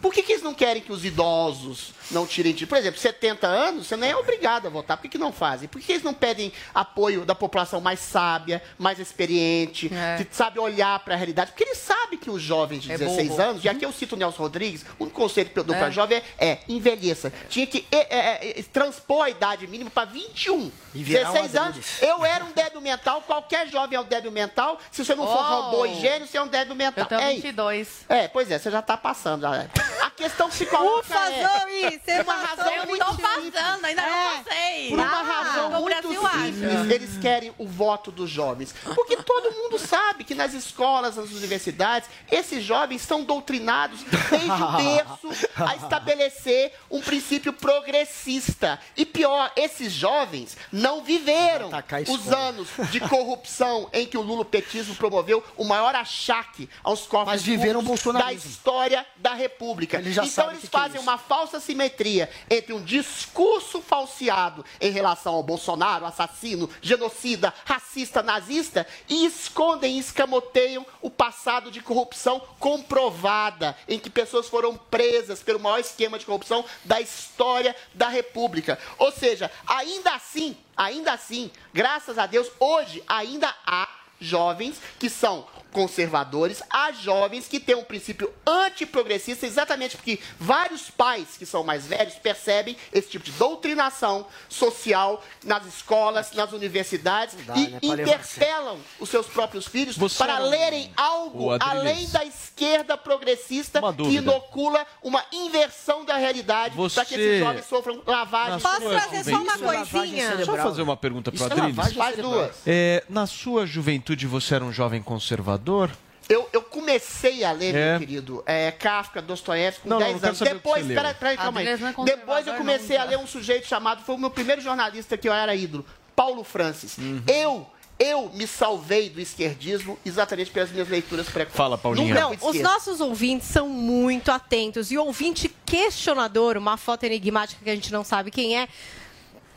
Por que, que eles não querem que os idosos não tirem título? Por exemplo, 70 anos, você não é obrigado a votar. Por que, que não fazem? Por que, que eles não pedem apoio da população mais sábia, mais experiente, É. que sabe olhar pra realidade? Porque eles sabem que os jovens de É 16 burro. anos, e aqui eu cito o Nelson Rodrigues, o único conselho que eu dou É. pra jovem é, é envelheça. Tinha que é, é, é, transpor a idade mínima pra 21. E virar um 16 anos, eu era um débil mental, qualquer jovem é um débil mental. Se você não for Oh. robô e gênio, você é um débil mental. Eu tenho é isso. 22. É, pois é, você já tá passando. já. A questão psicológica Ufa, é... Zoe, você uma razão Eu muito tô passando, ainda É, não passei. Por uma Ah, razão muito Brasil acha. simples, eles querem o voto dos jovens. Porque todo mundo sabe que nas escolas, nas universidades, esses jovens são doutrinados desde o berço a estabelecer um princípio progressista. E pior, esses jovens não viveram os anos de corrupção em que o lulopetismo promoveu o maior achaque aos corpos Mas viveram da história da República. Eles já então eles que que é fazem uma falsa simetria entre um discurso falseado em relação ao Bolsonaro, assassino, genocida, racista, nazista, e escondem e escamoteiam o passado de corrupção comprovada, em que pessoas foram presas pelo maior esquema de corrupção da história da República. Ou seja, ainda assim, ainda assim, graças a Deus, hoje ainda há jovens que são conservadores, há jovens que têm um princípio antiprogressista, exatamente porque vários pais que são mais velhos percebem esse tipo de doutrinação social nas escolas, nas universidades dá, e né, a interpelam os seus próprios filhos Você para um- lerem algo além da esquerda progressista que inocula uma inversão da realidade para que Você- esses jovens sofram lavagem. Na Posso trazer só uma coisinha? Deixa eu fazer uma pergunta para Isso é Adriles. Faz duas. É, na sua juventude você era um jovem conservador? Eu, eu comecei a ler, É. meu querido, é, Kafka, Dostoiévski com Não, não, 10 não anos. Depois, peraí, peraí, calma aí. Não é Depois eu comecei não, a ler um sujeito chamado, foi o meu primeiro jornalista que eu era ídolo, Paulo Francis. Uhum. Eu, eu me salvei do esquerdismo exatamente pelas minhas leituras precoces. Fala, Paulinha. Não, de os nossos ouvintes são muito atentos. E o ouvinte questionador, uma foto enigmática que a gente não sabe quem é,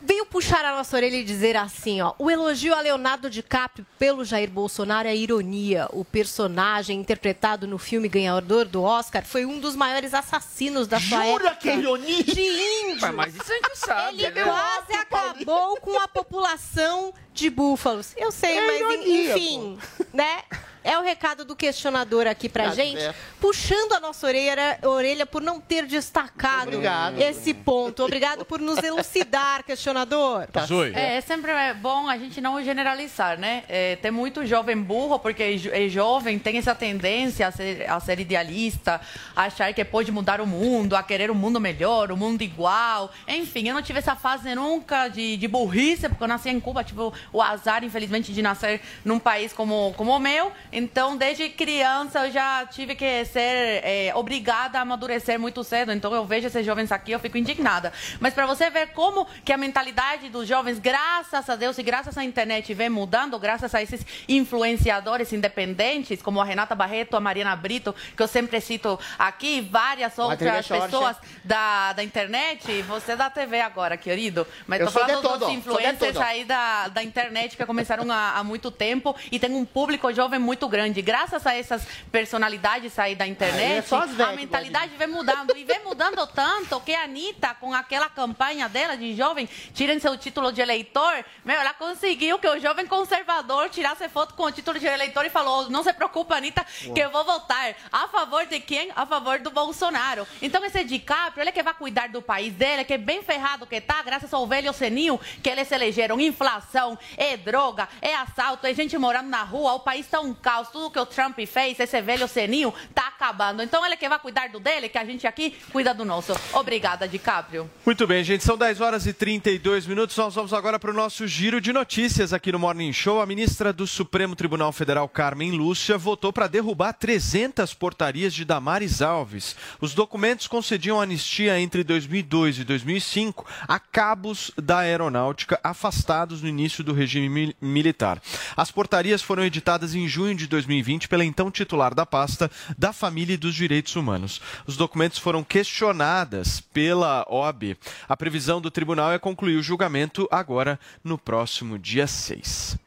veio puxar a nossa orelha e dizer assim, ó. O elogio a Leonardo DiCaprio pelo Jair Bolsonaro é ironia. O personagem interpretado no filme ganhador do Oscar foi um dos maiores assassinos da sua Jura época. que é ironia? De índios. Ué, mas isso a gente sabe, Ele né? quase acabou com a população de búfalos. Eu sei, É mas ironia, enfim, né? É o recado do questionador aqui pra Tá gente, puxando a nossa orelha, orelha por não ter destacado Obrigado. esse ponto. Obrigado por nos elucidar, questionador. Zoe. É, é sempre é bom a gente não generalizar, né? É, tem muito jovem burro, porque jo- é jovem, tem essa tendência a ser, a ser idealista, a achar que pode mudar o mundo, a querer um mundo melhor, um mundo igual. Enfim, eu não tive essa fase nunca de, de burrice, porque eu nasci em Cuba, tive o, o azar, infelizmente, de nascer num país como, como o meu. Então, desde criança, eu já tive que ser é, obrigada a amadurecer muito cedo. Então, eu vejo esses jovens aqui, eu fico indignada. Mas para você ver como que a mentalidade dos jovens, graças a Deus e graças à internet, vem mudando, graças a esses influenciadores independentes, como a Renata Barreto, a Mariana Brito, que eu sempre cito aqui, e várias outras pessoas da, da internet. Você é da TV agora, querido. Mas Eu tô falando todo, dos influencers aí da, da internet que começaram há, há muito tempo e tem um público jovem muito grande. Graças a essas personalidades aí da É, é internet, as velhas a mentalidade vem mudando. E vem mudando tanto que a Anitta, com aquela campanha dela de jovem, tirem seu título de eleitor, meu, ela conseguiu que o jovem conservador tirasse foto com o título de eleitor e falou: não se preocupa, Anitta, que eu vou votar a favor de quem? A favor do Bolsonaro. Então esse DiCaprio, ele que vai cuidar do país dele, que é bem ferrado que tá, graças ao velho senil que eles elegeram. Inflação, é droga, é assalto, é gente morando na rua, o país tá um caos. Tudo que o Trump fez, esse velho senil, tá acabando. Então ele que vai cuidar do dele, que a gente aqui cuida do nosso. Obrigada, DiCaprio. Muito bem, gente. São 10 horas e 32 minutos. Nós vamos agora para o nosso giro de notícias aqui no Morning Show. A ministra do Supremo Tribunal Federal, Carmen Lúcia, votou para derrubar 300 portarias de Damares Alves. Os documentos concediam anistia entre 2002 e 2005 a cabos da aeronáutica afastados no início do regime mi- militar. As portarias foram editadas em junho de 2020 pela então titular da pasta da Família e dos Direitos Humanos. Os documentos foram questionadas pela OAB. A previsão do tribunal é concluir o julgamento agora no próximo dia 6.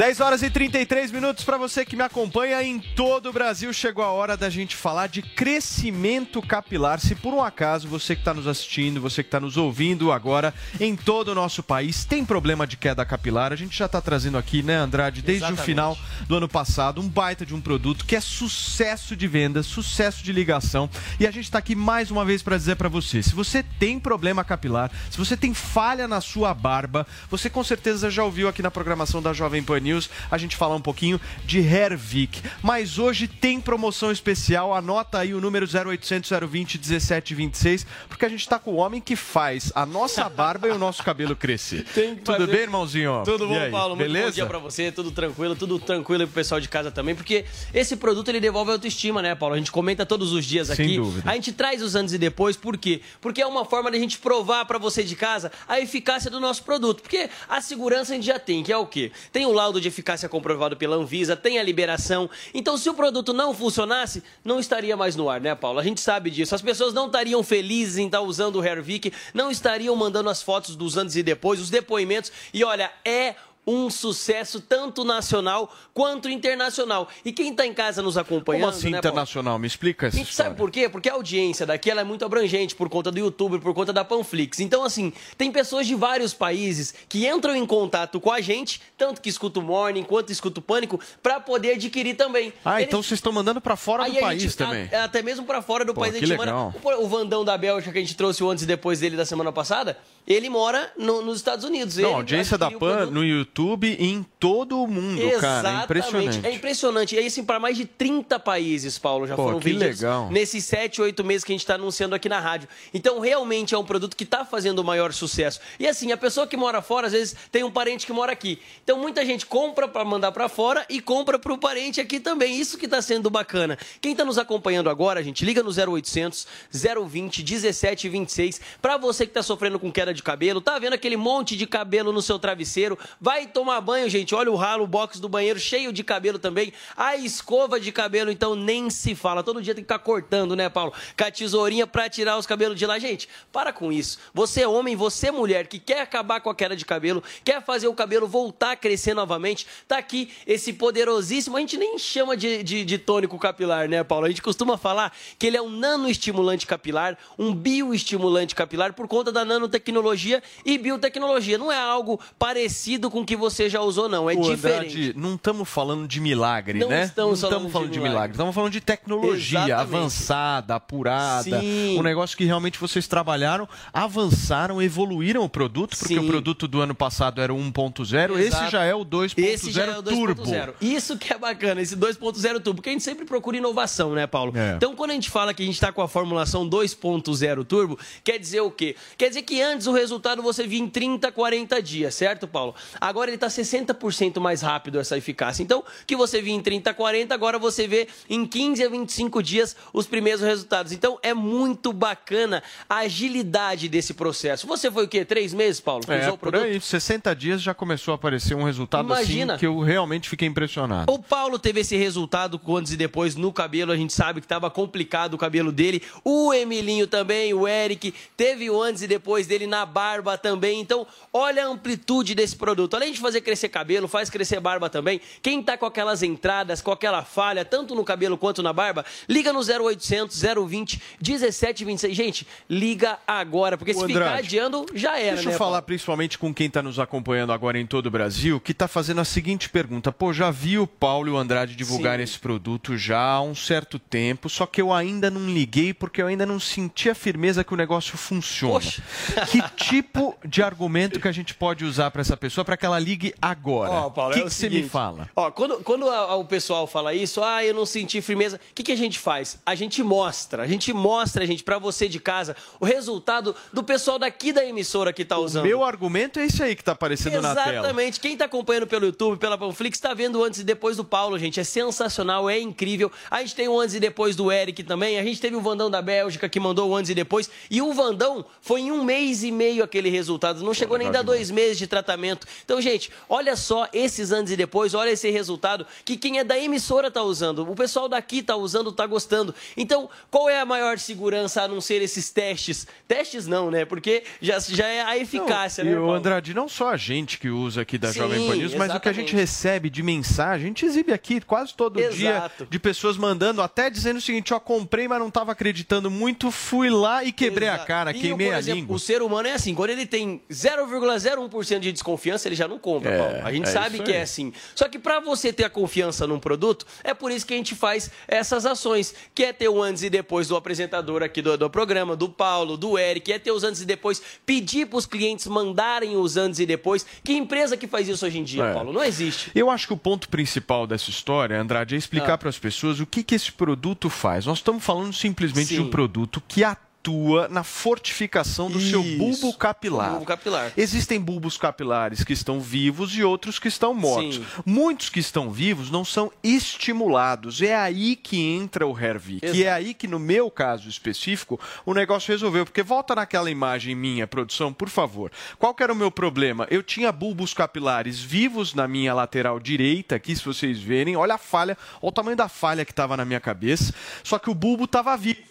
10 horas e 33 minutos para você que me acompanha em todo o Brasil. Chegou a hora da gente falar de crescimento capilar. Se por um acaso você que está nos assistindo, você que está nos ouvindo agora em todo o nosso país tem problema de queda capilar, a gente já está trazendo aqui, né, Andrade, desde Exatamente. o final do ano passado, um baita de um produto que é sucesso de vendas, sucesso de ligação. E a gente está aqui mais uma vez para dizer para você: se você tem problema capilar, se você tem falha na sua barba, você com certeza já ouviu aqui na programação da Jovem Pan News a gente falar um pouquinho de Hervik. Mas hoje tem promoção especial, anota aí o número 0800 020 1726, porque a gente está com o homem que faz a nossa barba e o nosso cabelo crescer. Tudo fazer. bem, irmãozinho? Tudo bom, aí, Paulo? Muito Beleza? bom dia pra você, tudo tranquilo, tudo tranquilo e pro pessoal de casa também, porque esse produto ele devolve a autoestima, né, Paulo? A gente comenta todos os dias Sem aqui. dúvida. A gente traz os antes e depois, por quê? Porque é uma forma da gente provar pra você de casa a eficácia do nosso produto. Porque a segurança a gente já tem, que é o quê? Tem o laudo de eficácia comprovado pela Anvisa, tem a liberação. Então, se o produto não funcionasse, não estaria mais no ar, né, Paulo? A gente sabe disso. As pessoas não estariam felizes em estar usando o Hervik, não estariam mandando as fotos dos antes e depois, os depoimentos. E olha, é um sucesso tanto nacional quanto internacional. E quem está em casa nos acompanhando, Como assim né, internacional? Me explica essa A gente sabe por quê? Porque a audiência daqui ela é muito abrangente por conta do YouTube, por conta da Panflix. Então, assim, tem pessoas de vários países que entram em contato com a gente, tanto que escuta o Morning quanto escuta o Pânico, para poder adquirir também. Ah, Eles- então vocês estão mandando para fora Aí do país gente- também. a- até mesmo para fora do Pô, país. A que gente manda- legal. o, Vandão da Bélgica, que a gente trouxe o antes e depois dele da semana passada, ele mora no- nos Estados Unidos. Não, Ele a audiência da Pan produto. no YouTube e em todo o mundo, cara. É impressionante. É impressionante. E aí, assim, para mais de 30 países, Paulo, já Pô, foram que vendidos legal. nesses 7, 8 meses que a gente está anunciando aqui na rádio. Então, realmente é um produto que está fazendo o maior sucesso. E assim, a pessoa que mora fora, às vezes, tem um parente que mora aqui. Então, muita gente compra para mandar para fora e compra para o parente aqui também. Isso que está sendo bacana. Quem está nos acompanhando agora, gente, liga no 0800 020 1726 para você que está sofrendo com queda de cabelo, tá vendo aquele monte de cabelo no seu travesseiro, vai tomar banho, gente. Olha o ralo, o box do banheiro cheio de cabelo também. A escova de cabelo, então, nem se fala. Todo dia tem que ficar cortando, né, Paulo? Com a tesourinha para tirar os cabelos de lá. Gente, para com isso. Você é homem, você é mulher que quer acabar com a queda de cabelo, quer fazer o cabelo voltar a crescer novamente, tá aqui esse poderosíssimo. A gente nem chama de, de, de tônico capilar, né, Paulo? A gente costuma falar que ele é um nanoestimulante capilar, um bioestimulante capilar por conta da nanotecnologia e biotecnologia. Não é algo parecido com que você já usou, não. É Ô, diferente. Andrade, não estamos falando de milagre, Não né? estamos não estamos falando de de milagre. Estamos falando de tecnologia Exatamente. avançada, apurada. Sim. Um negócio que realmente vocês trabalharam, avançaram, evoluíram o produto, porque Sim. o produto do ano passado era o 1.0, esse Exato. já é o 2.0 Esse já é o turbo. 2.0. Isso que é bacana, esse 2.0 turbo, porque a gente sempre procura inovação, né, Paulo? É. Então, quando a gente fala que a gente está com a formulação 2.0 turbo, quer dizer o quê? Quer dizer que antes o resultado você via em 30, 40 dias, certo, Paulo? Agora ele está 60% mais rápido essa eficácia. Então, que você via em 30, 40, agora você vê em 15 a 25 dias os primeiros resultados. Então, é muito bacana a agilidade desse processo. Você foi o quê? Três meses, Paulo? É, usou o por produto? aí, 60 dias já começou a aparecer um resultado Imagina. assim que eu realmente fiquei impressionado. O Paulo teve esse resultado com antes e depois no cabelo. A gente sabe que estava complicado o cabelo dele. O Emilinho também, o Eric, teve o antes e depois dele na barba também. Então, olha a amplitude desse produto. Além de fazer crescer cabelo, faz crescer barba também. Quem tá com aquelas entradas, com aquela falha, tanto no cabelo quanto na barba, liga no 0800 020 1726. Gente, liga agora, porque se Ô, ficar Andrade, adiando, já era, Deixa né? eu falar Paulo? principalmente com quem está nos acompanhando agora em todo o Brasil, que está fazendo a seguinte pergunta. Pô, já vi o Paulo e o Andrade divulgar Sim. esse produto já há um certo tempo, só que eu ainda não liguei porque eu ainda não senti a firmeza que o negócio funciona. Poxa. Que tipo de argumento que a gente pode usar para essa pessoa para que ela ligue agora. Ó, Paulo, o que é o que você me fala? Ó, quando, quando a- a- o pessoal fala isso, ah, eu não senti firmeza, o que, que a gente faz? A gente mostra, a gente mostra, gente, pra você de casa, o resultado do pessoal daqui da emissora que tá usando. Meu argumento é esse aí que tá aparecendo na tela. Exatamente. Quem tá acompanhando pelo YouTube, pela Panflix, tá vendo o antes e depois do Paulo, gente. É sensacional, é incrível. A gente tem o antes e depois do Eric também. A gente teve o Vandão da Bélgica que mandou o antes e depois. E o Vandão foi em um mês e meio aquele resultado. Não chegou nem a dar dois meses de tratamento. Então, gente, olha só esses antes e depois, olha esse resultado que quem é da emissora tá usando. O pessoal daqui tá usando, tá gostando. Então, qual é a maior segurança a não ser esses testes? Testes não, né? Porque já, já é a eficácia, Não, né? E o? Andrade, não só a gente que usa aqui da Sim, Jovem Pan News, mas o que a gente recebe de mensagem, a gente exibe aqui quase todo dia Exato. de pessoas mandando, até dizendo o seguinte: ó, comprei, mas não estava acreditando muito, fui lá e quebrei a Exato. cara, E, queimei por a exemplo, língua. O ser humano é assim, quando ele tem 0,01% de desconfiança, ele já não compra, É, Paulo. A gente é sabe que é assim. Só que para você ter a confiança num produto, é por isso que a gente faz essas ações, que é ter o antes e depois do apresentador aqui do, do programa, do Paulo, do Eric, é ter os antes e depois, pedir para os clientes mandarem os antes e depois. Que empresa que faz isso hoje em dia, É. Paulo? Não existe. Eu acho que o ponto principal dessa história, Andrade, é explicar Ah. para as pessoas o que, que esse produto faz. Nós estamos falando simplesmente de Sim. um produto que atua na fortificação do seu bulbo capilar. Bulbo capilar. Existem bulbos capilares que estão vivos e outros que estão mortos. Sim. Muitos que estão vivos não são estimulados. É aí que entra o Hervik. Exato. E é aí que, no meu caso específico, o negócio resolveu. Porque volta naquela imagem minha, produção, por favor. Qual que era o meu problema? Eu tinha bulbos capilares vivos na minha lateral direita, aqui, se vocês verem. Olha a falha, olha o tamanho da falha que estava na minha cabeça. Só que o bulbo estava vivo.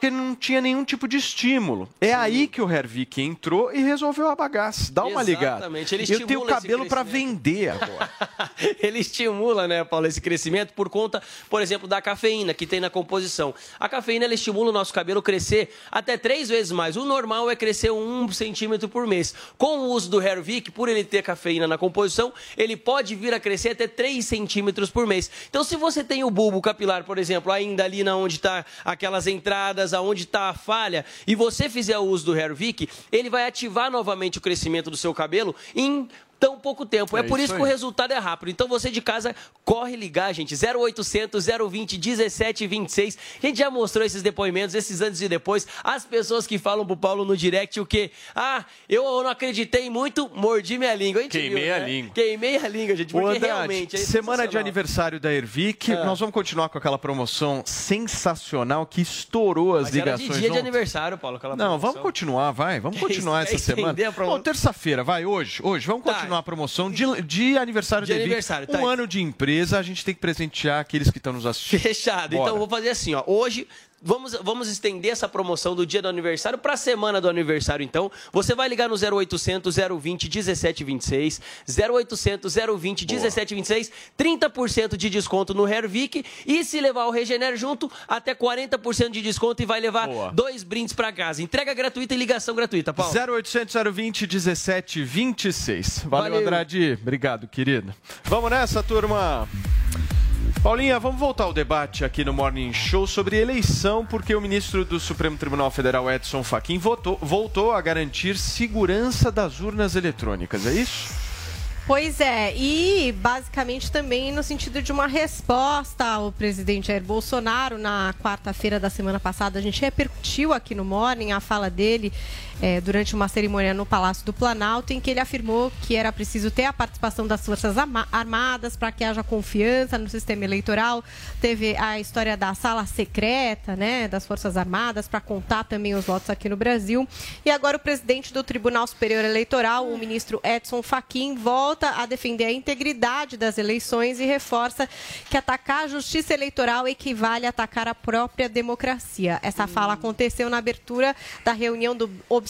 Que ele não tinha nenhum tipo de estímulo. É aí que o Hervik entrou e resolveu a bagaça. Dá uma ligada. Exatamente, ele Eu tenho cabelo para vender agora. ele estimula, né, Paulo, esse crescimento por conta, por exemplo, da cafeína que tem na composição. A cafeína ela estimula o nosso cabelo crescer até três vezes mais. O normal é crescer um centímetro por mês. Com o uso do Hervik, por ele ter cafeína na composição, ele pode vir a crescer até 3 centímetros por mês. Então, se você tem o bulbo capilar, por exemplo, ainda ali na onde está aquelas entradas, aonde está a falha, e você fizer o uso do Hervik, ele vai ativar novamente o crescimento do seu cabelo em tão pouco tempo. É, É por isso isso que o resultado é rápido. Então você de casa corre ligar, gente. 0800 020 1726. A gente já mostrou esses depoimentos, esses antes e depois. As pessoas que falam pro Paulo no direct o quê? Ah, eu não acreditei muito, mordi minha língua. A Queimei viu, a né? língua. Queimei a língua, gente. Porque realmente é semana de aniversário da Ervic, Ah. nós vamos continuar com aquela promoção sensacional que estourou as Mas era ligações. de dia de ontem. aniversário, Paulo. Não, promoção. vamos continuar, vai. Vamos Quer continuar essa quer semana. Bom, terça-feira, vai, hoje. Hoje, vamos Tá. Continuar a promoção de, de aniversário De aniversário, Um tá. ano de empresa, a gente tem que presentear aqueles que estão nos assistindo. Fechado. Bora. Então eu vou fazer assim, ó. Hoje vamos, vamos estender essa promoção do dia do aniversário para a semana do aniversário. Então você vai ligar no 0800 020 1726, 0800 020 1726, 30% de desconto no Hervik e se levar o Regener junto, até 40% de desconto e vai levar Boa. dois brindes para casa. Entrega gratuita e ligação gratuita, Paulo. 0800 020 1726. Valeu, Valeu. Andrade. Obrigado, querido. Vamos nessa, turma. Paulinha, vamos voltar ao debate aqui no Morning Show sobre eleição, porque o ministro do Supremo Tribunal Federal, Edson Fachin, votou, voltou a garantir segurança das urnas eletrônicas, é isso? Pois é, e basicamente também no sentido de uma resposta ao presidente Jair Bolsonaro. Na quarta-feira da semana passada, a gente repercutiu aqui no Morning a fala dele eh, durante uma cerimônia no Palácio do Planalto, em que ele afirmou que era preciso ter a participação das Forças Arma- Armadas para que haja confiança no sistema eleitoral. Teve a história da sala secreta, né, das Forças Armadas, para contar também os votos aqui no Brasil. E agora o presidente do Tribunal Superior Eleitoral, o ministro Edson Fachin, volta a defender a integridade das eleições e reforça que atacar a justiça eleitoral equivale a atacar a própria democracia. Essa fala aconteceu na abertura da reunião do Observatório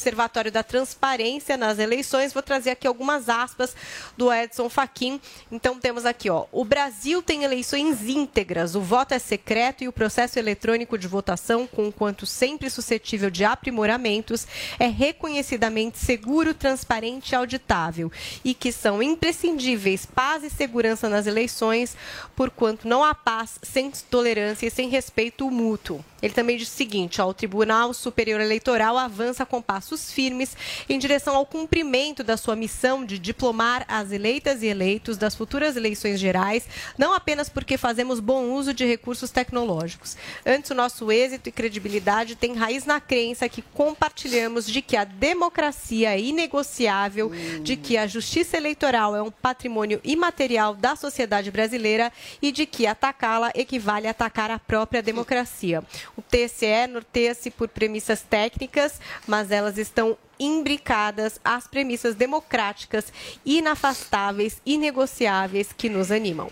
da Transparência nas eleições. Vou trazer aqui algumas aspas do Edson Fachin. Então temos aqui, ó, o Brasil tem eleições íntegras, o voto é secreto e o processo eletrônico de votação, conquanto sempre suscetível de aprimoramentos, é reconhecidamente seguro, transparente e auditável e que são imprescindíveis paz e segurança nas eleições, porquanto não há paz sem tolerância e sem respeito mútuo. Ele também disse o seguinte: ó, o Tribunal Superior Eleitoral avança com passos firmes em direção ao cumprimento da sua missão de diplomar as eleitas e eleitos das futuras eleições gerais, não apenas porque fazemos bom uso de recursos tecnológicos. Antes, o nosso êxito e credibilidade têm raiz na crença que compartilhamos de que a democracia é inegociável, de que a justiça eleitoral é um patrimônio imaterial da sociedade brasileira e de que atacá-la equivale a atacar a própria democracia. O TSE norteia-se por premissas técnicas, mas elas estão imbricadas às premissas democráticas, inafastáveis, inegociáveis que nos animam.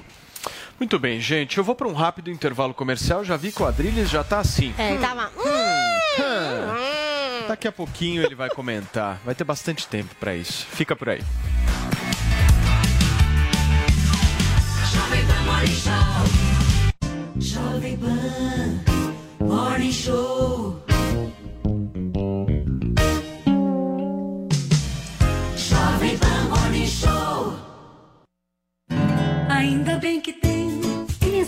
Muito bem, gente. Eu vou para um rápido intervalo comercial. Já vi que o Adrilles já está assim. É, Hum, tava. hum. Daqui a pouquinho ele vai comentar. Vai ter bastante tempo para isso. Fica por aí. Jovem Pan Morning Show. Jovem Pan Morning Show. Ainda bem que tem.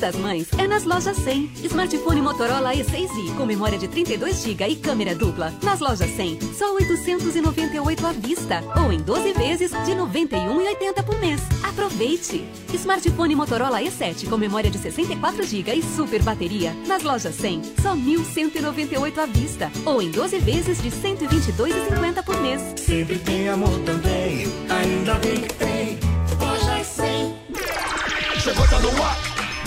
Das Mães é nas lojas 100. Smartphone Motorola E6i com memória de 32 GB e câmera dupla. Nas lojas 100, só 898 à vista ou em 12 vezes de 91,80 por mês. Aproveite! Smartphone Motorola E7 com memória de 64 GB e super bateria. Nas lojas 100, só 1.198 à vista ou em 12 vezes de 122,50 por mês. Sempre tem amor também. Ainda bem que tem. Lojas 100. Chegou, tá no ar,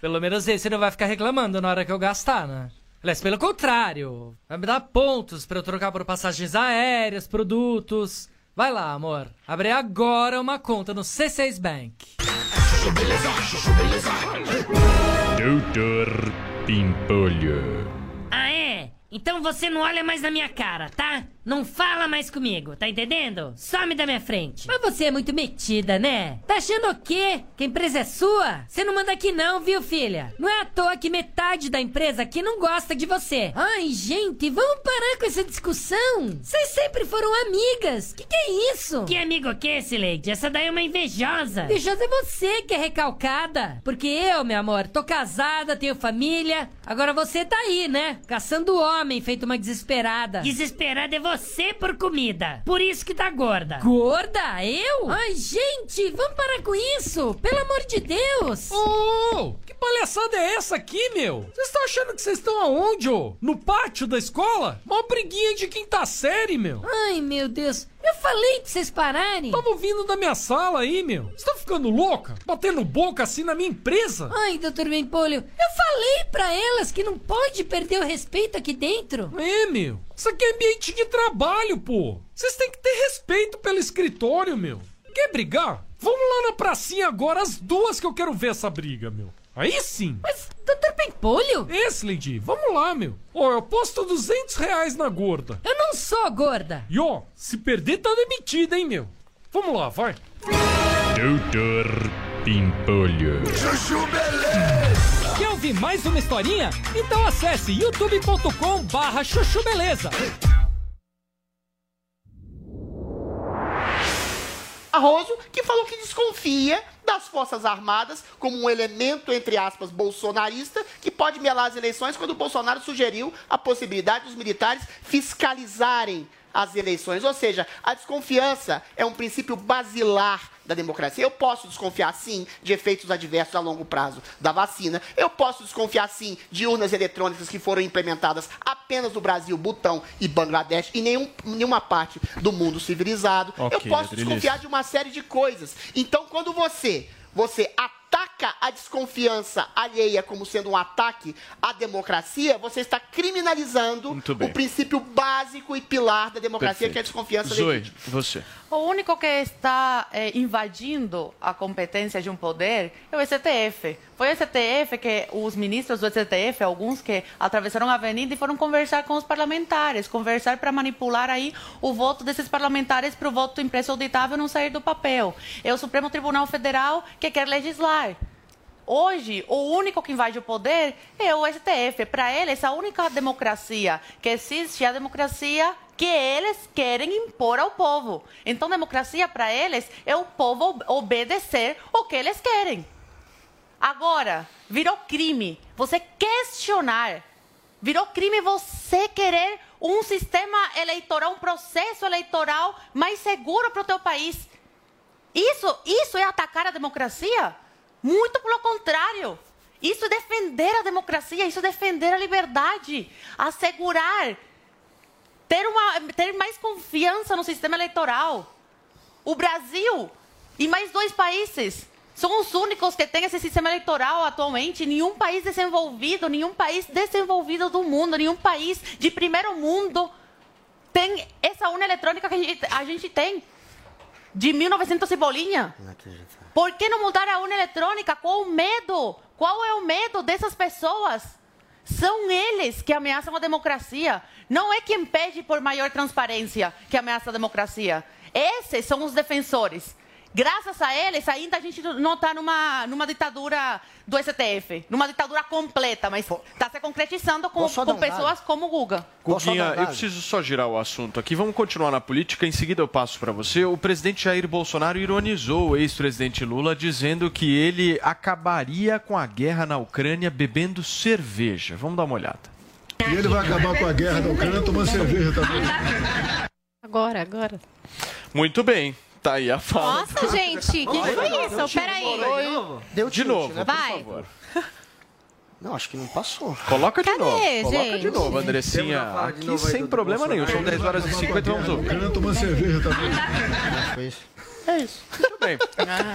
Pelo menos esse não vai ficar reclamando na hora que eu gastar, né? Aliás, pelo contrário, vai me dar pontos pra eu trocar por passagens aéreas, produtos. Vai lá, amor. Abre agora uma conta no C6 Bank. Doutor Pimpolho. Ah, é? Então você não olha mais na minha cara, tá? Não fala mais comigo, tá entendendo? Some da minha frente. Mas você é muito metida, né? Tá achando o quê? Que a empresa é sua? Você não manda aqui não, viu, filha? Não é à toa que metade da empresa aqui não gosta de você. Ai, gente, vamos parar com essa discussão. Vocês sempre foram amigas. Que que é isso? Que amigo que é esse, Lady? Essa daí é uma invejosa. Invejosa é você que é recalcada. Porque eu, meu amor, tô casada, tenho família. Agora você tá aí, né? Caçando homem, feito uma desesperada. Desesperada é você por comida. Por isso que tá gorda. Gorda? Eu? Ai, gente, vamos parar com isso. Pelo amor de Deus. Ô, que palhaçada é essa aqui, meu? Vocês estão achando que vocês estão aonde, ô? No pátio da escola? Uma briguinha de quinta série, meu. Ai, meu Deus. Eu falei pra vocês pararem. Tava vindo da minha sala aí, meu. Você tá ficando louca? Batendo boca assim na minha empresa? Ai, doutor Bempolho, eu falei pra elas que não pode perder o respeito aqui dentro. É, meu. Isso aqui é ambiente de trabalho, pô. Vocês têm que ter respeito pelo escritório, meu. Quer brigar? Vamos lá na pracinha agora, as duas que eu quero ver essa briga, meu. Aí sim. Mas, doutor Pimpolho? Esse, Lady, vamos lá, meu. Ó, eu aposto 200 reais na gorda. Eu não sou gorda. E ó, se perder tá demitida, hein, meu. Vamos lá, vai. Doutor Pimpolho. Chuchu Beleza. Quer ouvir mais uma historinha? Então acesse youtube.com barra chuchu beleza. Barroso, que falou que desconfia das Forças Armadas como um elemento, entre aspas, bolsonarista, que pode melar as eleições, quando o Bolsonaro sugeriu a possibilidade dos militares fiscalizarem as eleições. Ou seja, a desconfiança é um princípio basilar da democracia. Eu posso desconfiar, sim, de efeitos adversos a longo prazo da vacina. Eu posso desconfiar, sim, de urnas eletrônicas que foram implementadas apenas no Brasil, Butão e Bangladesh, e nenhum, nenhuma parte do mundo civilizado. Ok, Eu posso desconfiar de uma série de coisas. Então, quando você, você ataca a desconfiança alheia como sendo um ataque à democracia, você está criminalizando o princípio básico e pilar da democracia, que é a desconfiança Zoe, legítima. você. O único que está eh, invadindo a competência de um poder é o STF. Foi o STF que os ministros do STF, alguns que atravessaram a avenida e foram conversar com os parlamentares, conversar para manipular aí o voto desses parlamentares para o voto impresso auditável não sair do papel. É o Supremo Tribunal Federal que quer legislar. Hoje, o único que invade o poder é o STF. Para eles, a única democracia que existe é a democracia que eles querem impor ao povo. Então, democracia para eles é o povo ob- obedecer o que eles querem. Agora, virou crime você questionar. Virou crime você querer um sistema eleitoral, um processo eleitoral mais seguro para o teu país. Isso, isso é atacar a democracia? Muito pelo contrário. Isso é defender a democracia, isso é defender a liberdade, assegurar, ter, uma, ter mais confiança no sistema eleitoral. O Brasil e mais dois países são os únicos que têm esse sistema eleitoral atualmente. Nenhum país desenvolvido, nenhum país desenvolvido do mundo, nenhum país de primeiro mundo tem essa urna eletrônica que a gente, a gente tem. De 1900 e bolinha. Por que não mudar a urna eletrônica? Qual o medo? Qual é o medo dessas pessoas? São eles que ameaçam a democracia. Não é quem pede por maior transparência que ameaça a democracia. Esses são os defensores. Graças a eles, ainda a gente não está numa, numa ditadura do STF, numa ditadura completa, mas está se concretizando com, com um pessoas dado? como o Guga. Guguinha, eu preciso só girar o assunto aqui. Vamos continuar na política. Em seguida eu passo para você. O presidente Jair Bolsonaro ironizou o ex-presidente Lula dizendo que ele acabaria com a guerra na Ucrânia bebendo cerveja. Vamos dar uma olhada. E ele vai acabar com a guerra da Ucrânia tomando cerveja também. Agora, agora. Muito bem. Tá aí a fala. Nossa, gente, que que foi isso? Peraí. Deu De novo, né? por Vai. favor. Não, acho que não passou. Coloca de Cadê, novo. Coloca de gente? novo, Andressinha. Temos a fala de Aqui novo aí sem do problema nenhum. São Bolsonaro. 10 horas e 50, vamos ouvir. Ucrânia tomando cerveja também. Foi isso. É isso. Muito bem.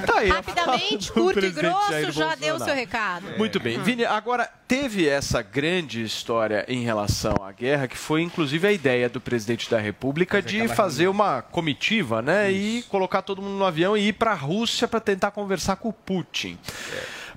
Tá aí Rapidamente, curto e grosso, já deu o seu recado. Muito bem. Vini, agora teve essa grande história em relação à guerra, que foi inclusive a ideia do presidente da República de fazer uma comitiva, né? E colocar todo mundo no avião e ir para a Rússia para tentar conversar com o Putin.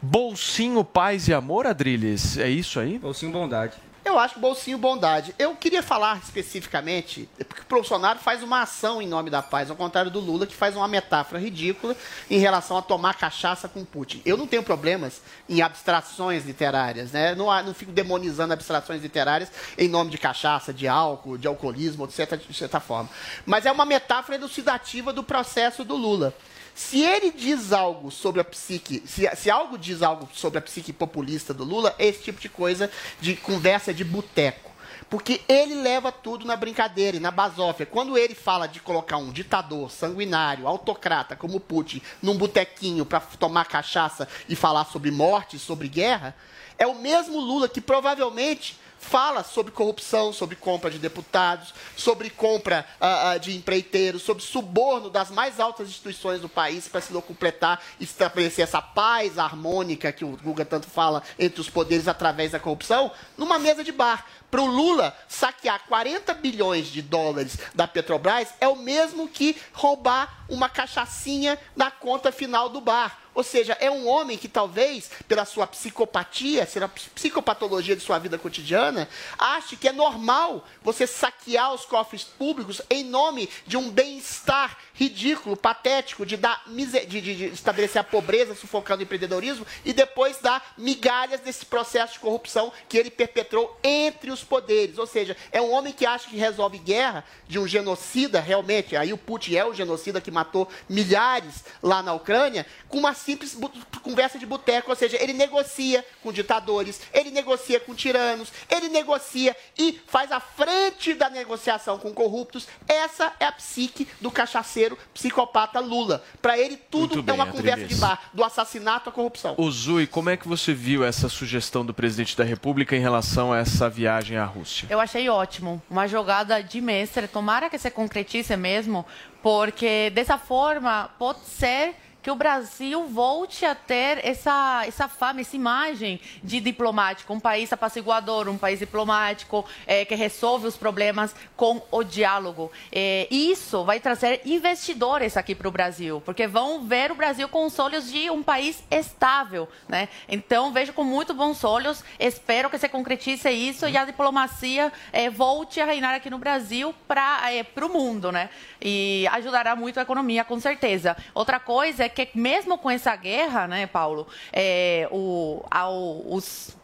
Bolsinho, paz e amor, Adriles? É isso aí? Bolsinho bondade. Eu acho bolsinho bondade. Eu queria falar especificamente, porque o Bolsonaro faz uma ação em nome da paz, ao contrário do Lula, que faz uma metáfora ridícula em relação a tomar cachaça com Putin. Eu não tenho problemas em abstrações literárias, né? Não, não fico demonizando abstrações literárias em nome de cachaça, de álcool, de alcoolismo, de certa, de certa forma. Mas é uma metáfora elucidativa do processo do Lula. Se ele diz algo sobre a psique, se, se algo diz algo sobre a psique populista do Lula, é esse tipo de coisa de conversa de boteco. Porque ele leva tudo na brincadeira e na basófia. Quando ele fala de colocar um ditador sanguinário, autocrata como Putin, num botequinho para tomar cachaça e falar sobre morte, sobre guerra, é o mesmo Lula que provavelmente fala sobre corrupção, sobre compra de deputados, sobre compra ah, ah, de empreiteiros, sobre suborno das mais altas instituições do país para se completar e estabelecer essa paz harmônica que o Guga tanto fala entre os poderes através da corrupção, numa mesa de bar. Para o Lula saquear 40 bilhões de dólares da Petrobras é o mesmo que roubar uma cachaçinha na conta final do bar. Ou seja, é um homem que talvez, pela sua psicopatia, pela psicopatologia de sua vida cotidiana, ache que é normal você saquear os cofres públicos em nome de um bem-estar ridículo, patético, de, dar de, de- de estabelecer a pobreza, sufocando o empreendedorismo e depois dar migalhas desse processo de corrupção que ele perpetrou entre os poderes. Ou seja, é um homem que acha que resolve guerra de um genocida, realmente, aí o Putin é o genocida que matou milhares lá na Ucrânia, com uma simples conversa de boteco, ou seja, ele negocia com ditadores, ele negocia com tiranos, ele negocia e faz a frente da negociação com corruptos. Essa é a psique do cachaceiro psicopata Lula. Para ele, tudo Muito é uma bem, conversa Adriles. de bar, do assassinato à corrupção. Ô Zui, como é que você viu essa sugestão do presidente da República em relação a essa viagem à Rússia? Eu achei ótimo, uma jogada de mestre. Tomara que se concretize mesmo, porque dessa forma pode ser que o Brasil volte a ter essa, essa fama, essa imagem de diplomático, um país apaciguador, um país diplomático eh, que resolve os problemas com o diálogo. Eh, isso vai trazer investidores aqui para o Brasil, porque vão ver o Brasil com os olhos de um país estável, né? Então vejo com muito bons olhos, espero que se concretize isso e a diplomacia eh, volte a reinar aqui no Brasil para o mundo, né? E ajudará muito a economia, com certeza. Outra coisa é que mesmo com essa guerra, né, Paulo, eh, o, ao- os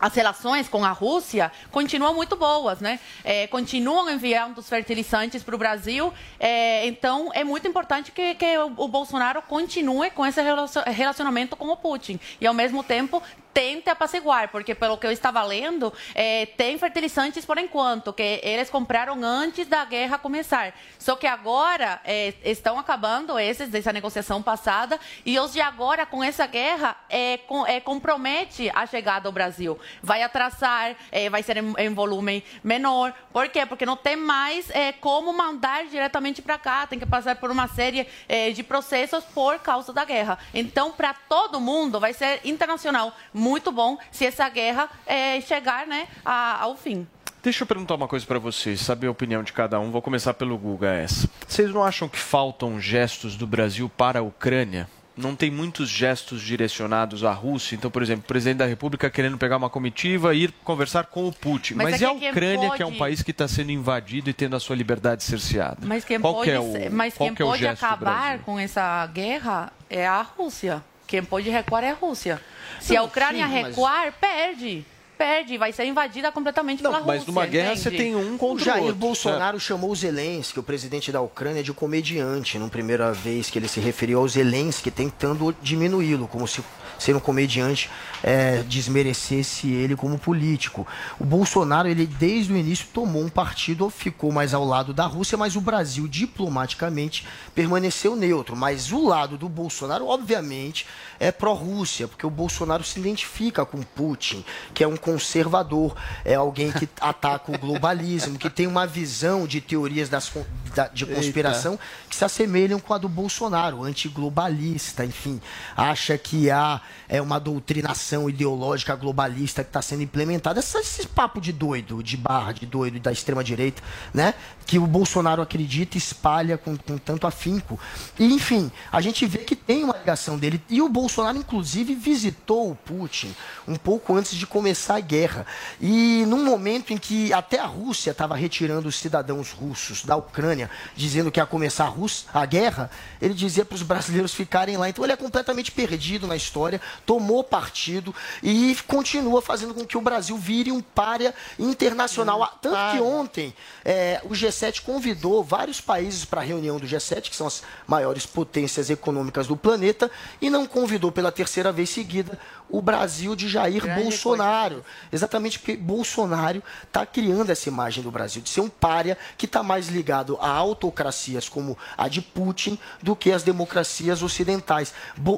as relações com a Rússia continuam muito boas, né? É, continuam enviando os fertilizantes para o Brasil. É, então, é muito importante que, que o, Bolsonaro continue com esse relacion- relacionamento com o Putin. E, ao mesmo tempo, tente apaciguar, porque, pelo que eu estava lendo, é, tem fertilizantes por enquanto, que eles compraram antes da guerra começar. Só que agora é, estão acabando esses dessa negociação passada e os de agora, com essa guerra, é, com- é, compromete a chegada ao Brasil. Vai atrasar, vai ser em, em volume menor. Por quê? Porque não tem mais como mandar diretamente para cá, tem que passar por uma série de processos por causa da guerra. Então, para todo mundo, vai ser internacional muito bom se essa guerra é, chegar né, a- ao fim. Deixa eu perguntar uma coisa pra vocês, saber a opinião de cada um. Vou começar pelo Guga essa. Vocês não acham que faltam gestos do Brasil para a Ucrânia? Não tem muitos gestos direcionados à Rússia. Então, por exemplo, o presidente da República querendo pegar uma comitiva e ir conversar com o Putin. Mas Mas, é e a Ucrânia, que é um pode- país que está sendo invadido e tendo a sua liberdade cerceada? Mas quem Qual pode, que é o, ser- mas quem é pode gesto do acabar com essa guerra é a Rússia. Quem pode recuar é a Rússia. Se Não, a Ucrânia sim, mas- recuar, perde. Perde, vai ser invadida completamente pela Rússia. mas numa guerra você tem um O contra o Jair outro. Bolsonaro chamou o Zelensky, o presidente da Ucrânia, de comediante, numa primeira vez que ele se referiu ao Zelensky, tentando diminuí-lo, como se ser um comediante é, desmerecesse ele como político. O Bolsonaro, ele desde o início tomou um partido, ficou mais ao lado da Rússia, mas o Brasil diplomaticamente permaneceu neutro. Mas o lado do Bolsonaro, obviamente, é pró-Rússia, porque o Bolsonaro se identifica com Putin, que é um conservador, é alguém que ataca o globalismo, que tem uma visão de teorias das da- de conspiração que se assemelham com a do Bolsonaro, antiglobalista, enfim, acha que há é, uma doutrinação ideológica globalista que está sendo implementada. Esse, esse papo de doido, de barra, de doido da extrema-direita, né? Que o Bolsonaro acredita e espalha com, com tanto afinco. E, enfim, a gente vê que tem uma ligação dele. E o Bolsonaro, inclusive, visitou o Putin um pouco antes de começar a guerra. E num momento em que até a Rússia estava retirando os cidadãos russos da Ucrânia, dizendo que ia começar a, Rússia, a guerra, ele dizia para os brasileiros ficarem lá. Então ele é completamente perdido na história, tomou partido e continua fazendo com que o Brasil vire um párea internacional. Ah, Tanto que ontem é, o G7 convidou vários países para a reunião do G7, que são as maiores potências econômicas do planeta, e não convidou pela terceira vez seguida o Brasil de Jair Grande Bolsonaro. Exatamente porque Bolsonaro está criando essa imagem do Brasil de ser um párea que está mais ligado a autocracias como a de Putin do que as democracias ocidentais.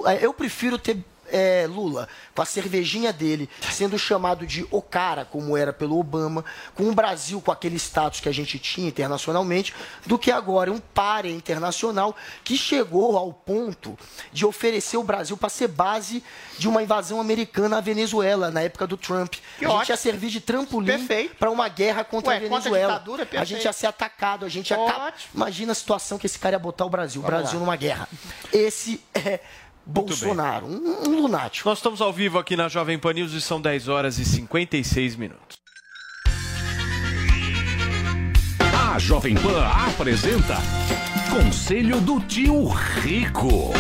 Eh, Eu prefiro ter é, Lula, com a cervejinha dele, sendo chamado de o cara, como era pelo Obama, com o Brasil com aquele status que a gente tinha internacionalmente, do que agora um párea internacional que chegou ao ponto de oferecer o Brasil para ser base de uma invasão americana à Venezuela, na época do Trump. Que a gente ótimo. ia servir de trampolim para uma guerra contra Ué, a contra a Venezuela. ditadura, a perfeito. gente ia ser atacado, a gente ia. Imagina a situação que esse cara ia botar o Brasil, o Brasil numa guerra. Esse é Bolsonaro, um, um lunático. Nós estamos ao vivo aqui na Jovem Pan News e são 10 horas e 56 minutos. A Jovem Pan apresenta Conselho do Tio Rico.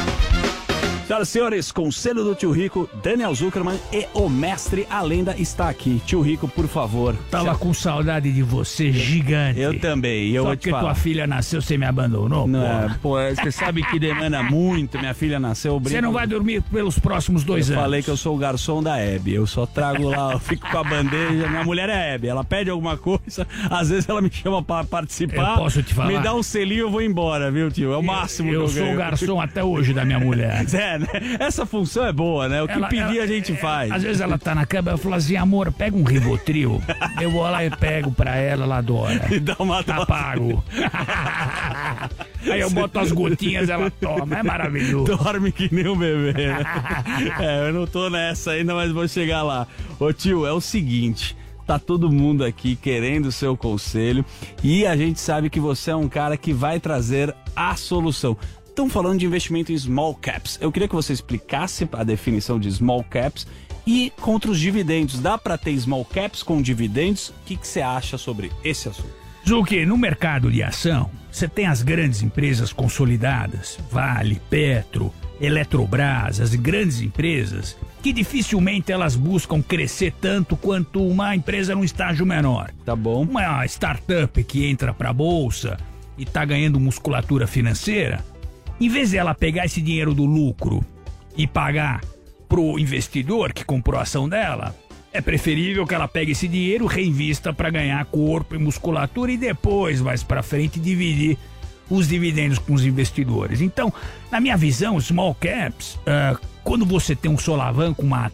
Senhoras e senhores, conselho do tio Rico, Daniel Zuckerman e o mestre, a lenda, está aqui. Tio Rico, por favor. Tava com saudade de você, gigante. Eu também, eu Só vou falar. tua filha nasceu, você me abandonou, Não, porra. é, pô, você sabe que demanda muito, minha filha nasceu. Você não vai dormir pelos próximos dois eu anos. falei que eu sou o garçom da Hebe. Eu só trago lá, eu fico com a bandeja. Minha mulher é Hebe. Ela pede alguma coisa, às vezes ela me chama pra participar. Eu posso te falar? Me dá um selinho eu vou embora, viu, tio? É o máximo eu que eu sou o ganho. garçom até hoje da minha mulher. É, né? Essa função é boa, né? O que Ela- pedir ela- a gente faz. Às vezes ela tá na cama, eu falo assim, amor, pega um Rivotril. eu vou lá e pego pra ela, ela adora. E dá uma Tá pago. Aí eu boto as gotinhas, ela toma, é maravilhoso. Dorme que nem um bebê, né? é, eu não tô nessa ainda, mas vou chegar lá. Ô tio, é o seguinte. Tá todo mundo aqui querendo o seu conselho e a gente sabe que você é um cara que vai trazer a solução. Estão falando de investimento em small caps. Eu queria que você explicasse a definição de small caps e contra os dividendos. Dá para ter small caps com dividendos? O que que você acha sobre esse assunto? Zuki, no mercado de ação, você tem as grandes empresas consolidadas, Vale, Petro, Eletrobras, as grandes empresas, que dificilmente elas buscam crescer tanto quanto uma empresa num estágio menor. Tá bom. Uma startup que entra pra bolsa e tá ganhando musculatura financeira, em vez dela pegar esse dinheiro do lucro e pagar pro investidor que comprou a ação dela, é preferível que ela pegue esse dinheiro, reinvista para ganhar corpo e musculatura e depois, mais para frente, dividir os dividendos com os investidores. Então, na minha visão, small caps, ah, quando você tem um solavanco, uma,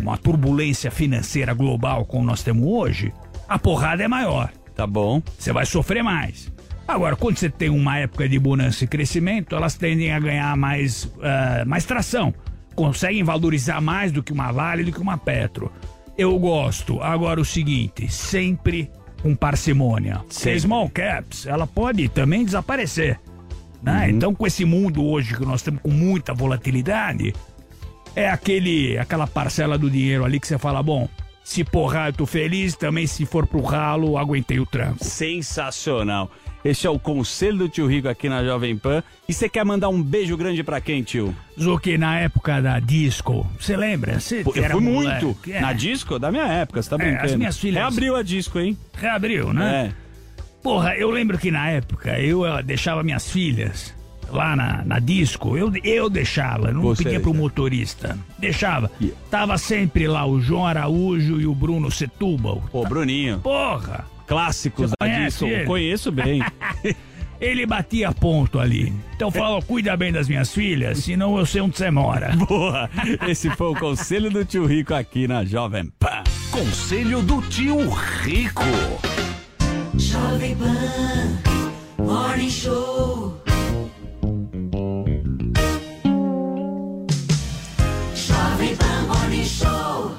uma turbulência financeira global como nós temos hoje, a porrada é maior. Tá bom. Você vai sofrer mais. Agora, quando você tem uma época de bonança e crescimento, elas tendem a ganhar mais, ah, mais tração. Conseguem valorizar mais do que uma Vale, do que uma Petro. Eu gosto. Agora, o seguinte, sempre com parcimônia. Se small caps, ela pode também desaparecer. né? Então, com esse mundo hoje que nós temos com muita volatilidade, é aquele, aquela parcela do dinheiro ali que você fala, bom, se porrar eu tô feliz, também se for pro ralo, aguentei o tranco. Sensacional. Este é o conselho do tio Rico aqui na Jovem Pan. E você quer mandar um beijo grande pra quem, tio? Zuki, na época da disco, você lembra? Você Pô, eu era fui moleque, muito. é. Na disco? Da minha época, você tá É, brincando. as minhas filhas- Reabriu a disco, hein? Reabriu, né? É. Porra, eu lembro que na época eu eh, deixava minhas filhas lá na, na disco, eu, eu deixava, não Você pedia pro motorista. Deixava. Tava sempre lá o João Araújo e o Bruno Setúbal. Pô, Bruninho. Porra! Clássicos Você da ele? Conheço bem. Ele batia ponto ali. Então fala, cuida bem das minhas filhas, senão eu sei onde você mora. Boa! Esse foi o conselho do tio Rico aqui na Jovem Pan. Conselho do tio Rico. Jovem Pan, Morning Show. Jovem Pan Morning Show.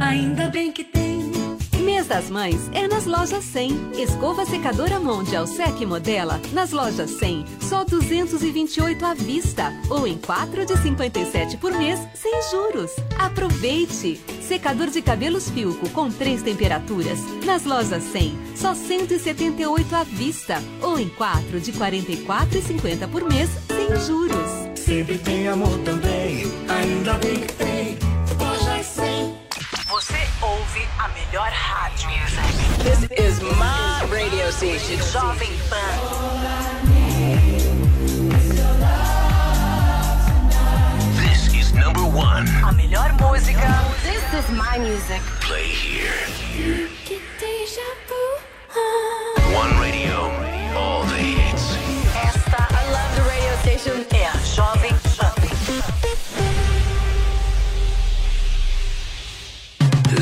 Ainda bem que tem. Das Mães é nas lojas 100. Escova secadora Mondial Sec Modela nas lojas 100, só 228 à vista ou em 4 de 57 por mês sem juros. Aproveite! Secador de cabelos Filco com três temperaturas nas lojas 100, só 178 à vista ou em 4 de 44,50 por mês sem juros. Sempre tem amor também, ainda bem que tem. Lojas 100. Você ouve a melhor rádio. This is my radio station, Jovem Pan. This is number one. A melhor música. This is my music. Play here. One radio. All the hits. Esta, I love the radio station,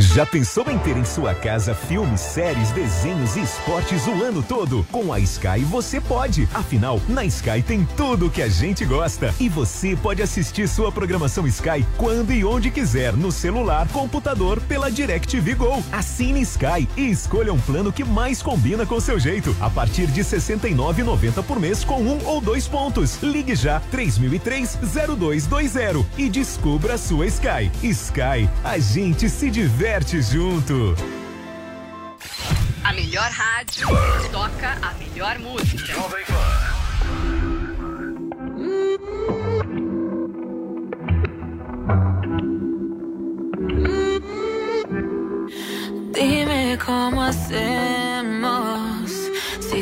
Já pensou em ter em sua casa filmes, séries, desenhos e esportes o ano todo? Com a Sky você pode. Afinal, na Sky tem tudo o que a gente gosta. E você pode assistir sua programação Sky quando e onde quiser, no celular, computador, pela DirecTV Go. Assine Sky e escolha um plano que mais combina com seu jeito. A partir de R$ 69,90 por mês com um ou dois pontos. Ligue já 3003-0220 e descubra a sua Sky. Sky, a gente se diverte junto. A melhor rádio toca a melhor música. Dime cómo hacemos.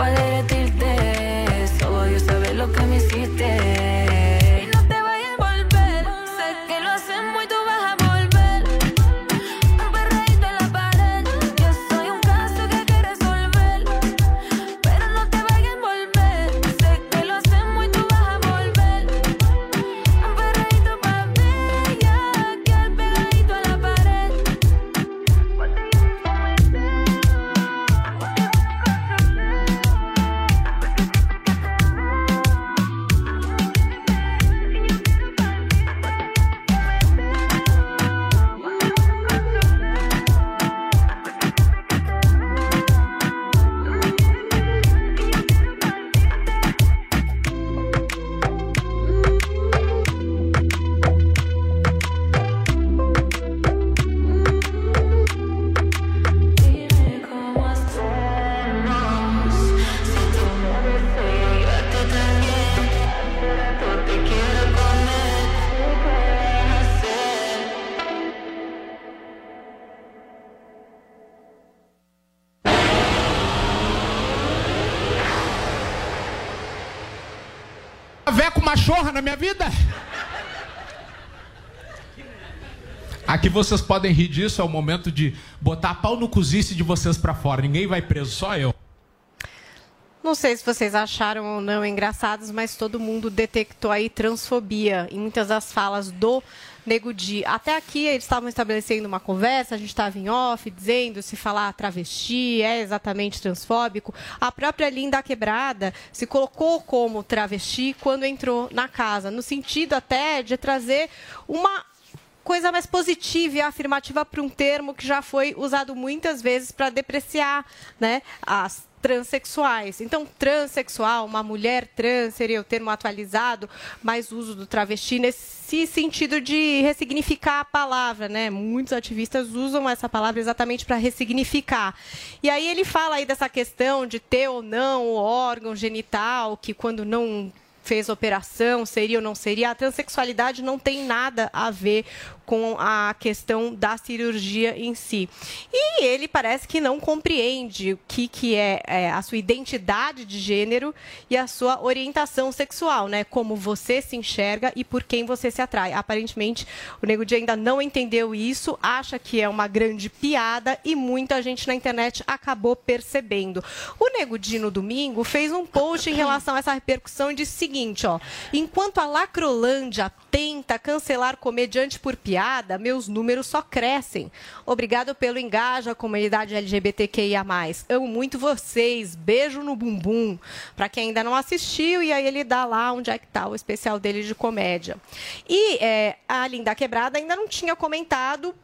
Padre. Machorra na minha vida? Aqui vocês podem rir disso, é o momento de botar pau no cozice de vocês pra fora. Ninguém vai preso, só eu. Não sei se vocês acharam ou não engraçados, mas todo mundo detectou aí transfobia em muitas das falas do Nego Di. Até aqui eles estavam estabelecendo uma conversa, a gente estava em off, dizendo se falar travesti é exatamente transfóbico. A própria Linda Quebrada se colocou como travesti quando entrou na casa, no sentido até de trazer uma coisa mais positiva e afirmativa para um termo que já foi usado muitas vezes para depreciar né, as transexuais. Então, transexual, uma mulher trans seria o termo atualizado, mais uso do travesti nesse sentido de ressignificar a palavra, né? Muitos ativistas usam essa palavra exatamente para ressignificar. E aí ele fala aí dessa questão de ter ou não o órgão genital, que quando não fez operação, seria ou não seria, a transexualidade não tem nada a ver com a questão da cirurgia em si. E ele parece que não compreende o que, que é, é, a sua identidade de gênero e a sua orientação sexual, né? Como você se enxerga e por quem você se atrai. Aparentemente, o Nego Di ainda não entendeu isso, acha que é uma grande piada e muita gente na internet acabou percebendo. O Nego Di, no domingo, fez um post em relação a essa repercussão e disse o seguinte, ó. Enquanto a Lacrolândia tenta cancelar comediante por piada, meus números só crescem. Obrigado pelo engajo à comunidade LGBTQIA+. Amo muito vocês. Beijo no bumbum. Para quem ainda não assistiu, e aí ele dá lá onde é que tá o especial dele de comédia. E é, a Linda Quebrada ainda não tinha comentado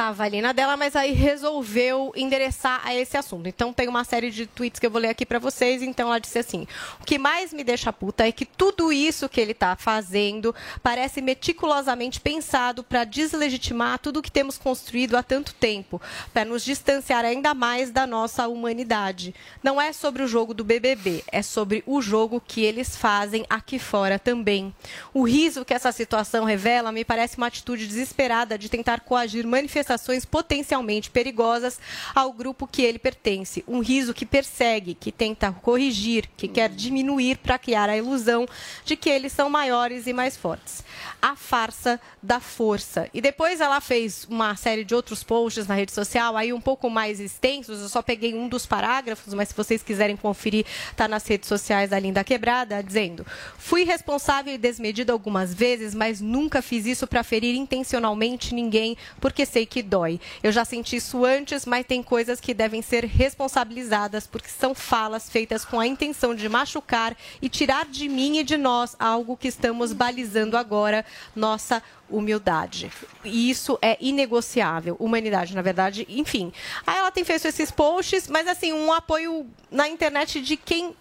estava ali na dela, mas aí resolveu endereçar a esse assunto. Então tem uma série de tweets que eu vou ler aqui para vocês. Então ela disse assim: "O que mais me deixa puta é que tudo isso que ele está fazendo parece meticulosamente pensado para deslegitimar tudo que temos construído há tanto tempo, para nos distanciar ainda mais da nossa humanidade. Não é sobre o jogo do BBB, é sobre o jogo que eles fazem aqui fora também. O riso que essa situação revela me parece uma atitude desesperada de tentar coagir manifestações potencialmente perigosas ao grupo que ele pertence. Um riso que persegue, que tenta corrigir, que quer diminuir para criar a ilusão de que eles são maiores e mais fortes. A farsa da força. E depois ela fez uma série de outros posts na rede social, aí um pouco mais extensos. Eu só peguei um dos parágrafos, mas se vocês quiserem conferir, está nas redes sociais da Linda Quebrada, dizendo: Fui responsável e desmedido algumas vezes, mas nunca fiz isso para ferir intencionalmente ninguém, porque sei que dói. Eu já senti isso antes, mas tem coisas que devem ser responsabilizadas, porque são falas feitas com a intenção de machucar e tirar de mim e de nós algo que estamos balizando agora, nossa humildade. E isso é inegociável. Humanidade, na verdade, enfim. Aí ela tem feito esses posts, mas assim, um apoio na internet de quem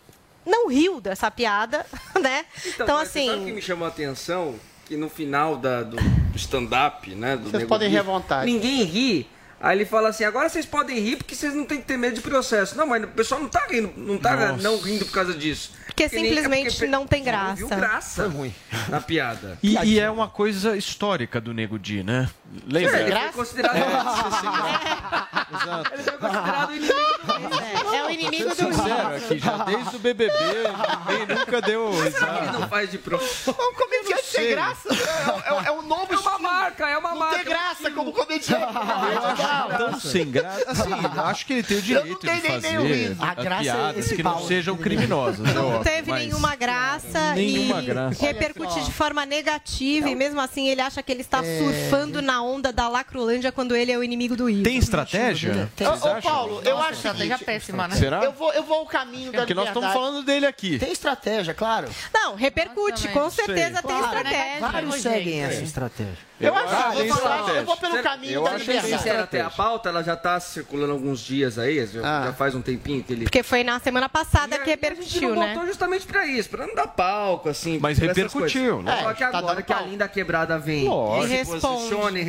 não riu dessa piada, né? Então, assim. Sabe o que me chamou a atenção? Que no final da, do, stand-up, né? Do Vocês podem rir à vontade. Ninguém ri. Aí ele fala assim, agora vocês podem rir porque vocês não têm que ter medo de processo. Não, mas o pessoal não tá rindo, não tá Nossa. não rindo por causa disso. Porque nem- é simplesmente porque- não tem Não graça. viu graça ruim na piada. E, e é uma coisa histórica do Nego Di, né? Lembra? É, ele foi considerado... Exato. Ele foi considerado inimigo É o inimigo Ser sincero aqui, já desde o BBB, ninguém nunca deu Ele risada. não faz de propósito. Um comediante sem graça. É, é, é um novo É uma marca, é uma Não marca. tem graça como comediante. Eu acho tão sem graça. Assim, acho que ele tem o direito de tenho nem fazer meio riso. A graça é piadas esse que não sejam criminosas. é Não óbvio, teve mas- nenhuma graça Nenhuma e graça. repercute de forma negativa. E mesmo assim, ele acha que ele está surfando na onda da Lacrolândia quando ele é o inimigo do Ivo. Tem estratégia? Ô, acham? Paulo, eu acho estratégia seguinte, péssima, né? Será? Eu vou, eu vou ao caminho da Porque nós estamos falando dele aqui. Tem estratégia, claro. Não, repercute, Nossa, com certeza tem Claro, estratégia. Vários Gente. seguem essa estratégia. Eu acho, Ah, eu, vou tem falar, estratégia. eu vou pelo caminho Eu da acho que tem liberdade. A pauta ela já tá circulando alguns dias aí, já, Ah. já faz um tempinho que ele. Porque foi na semana passada E que a- a gente repercutiu, né? botou justamente pra isso, pra não dar palco, assim. Mas repercutiu, né? Só que É, tá agora que a linda quebrada vem e Responde.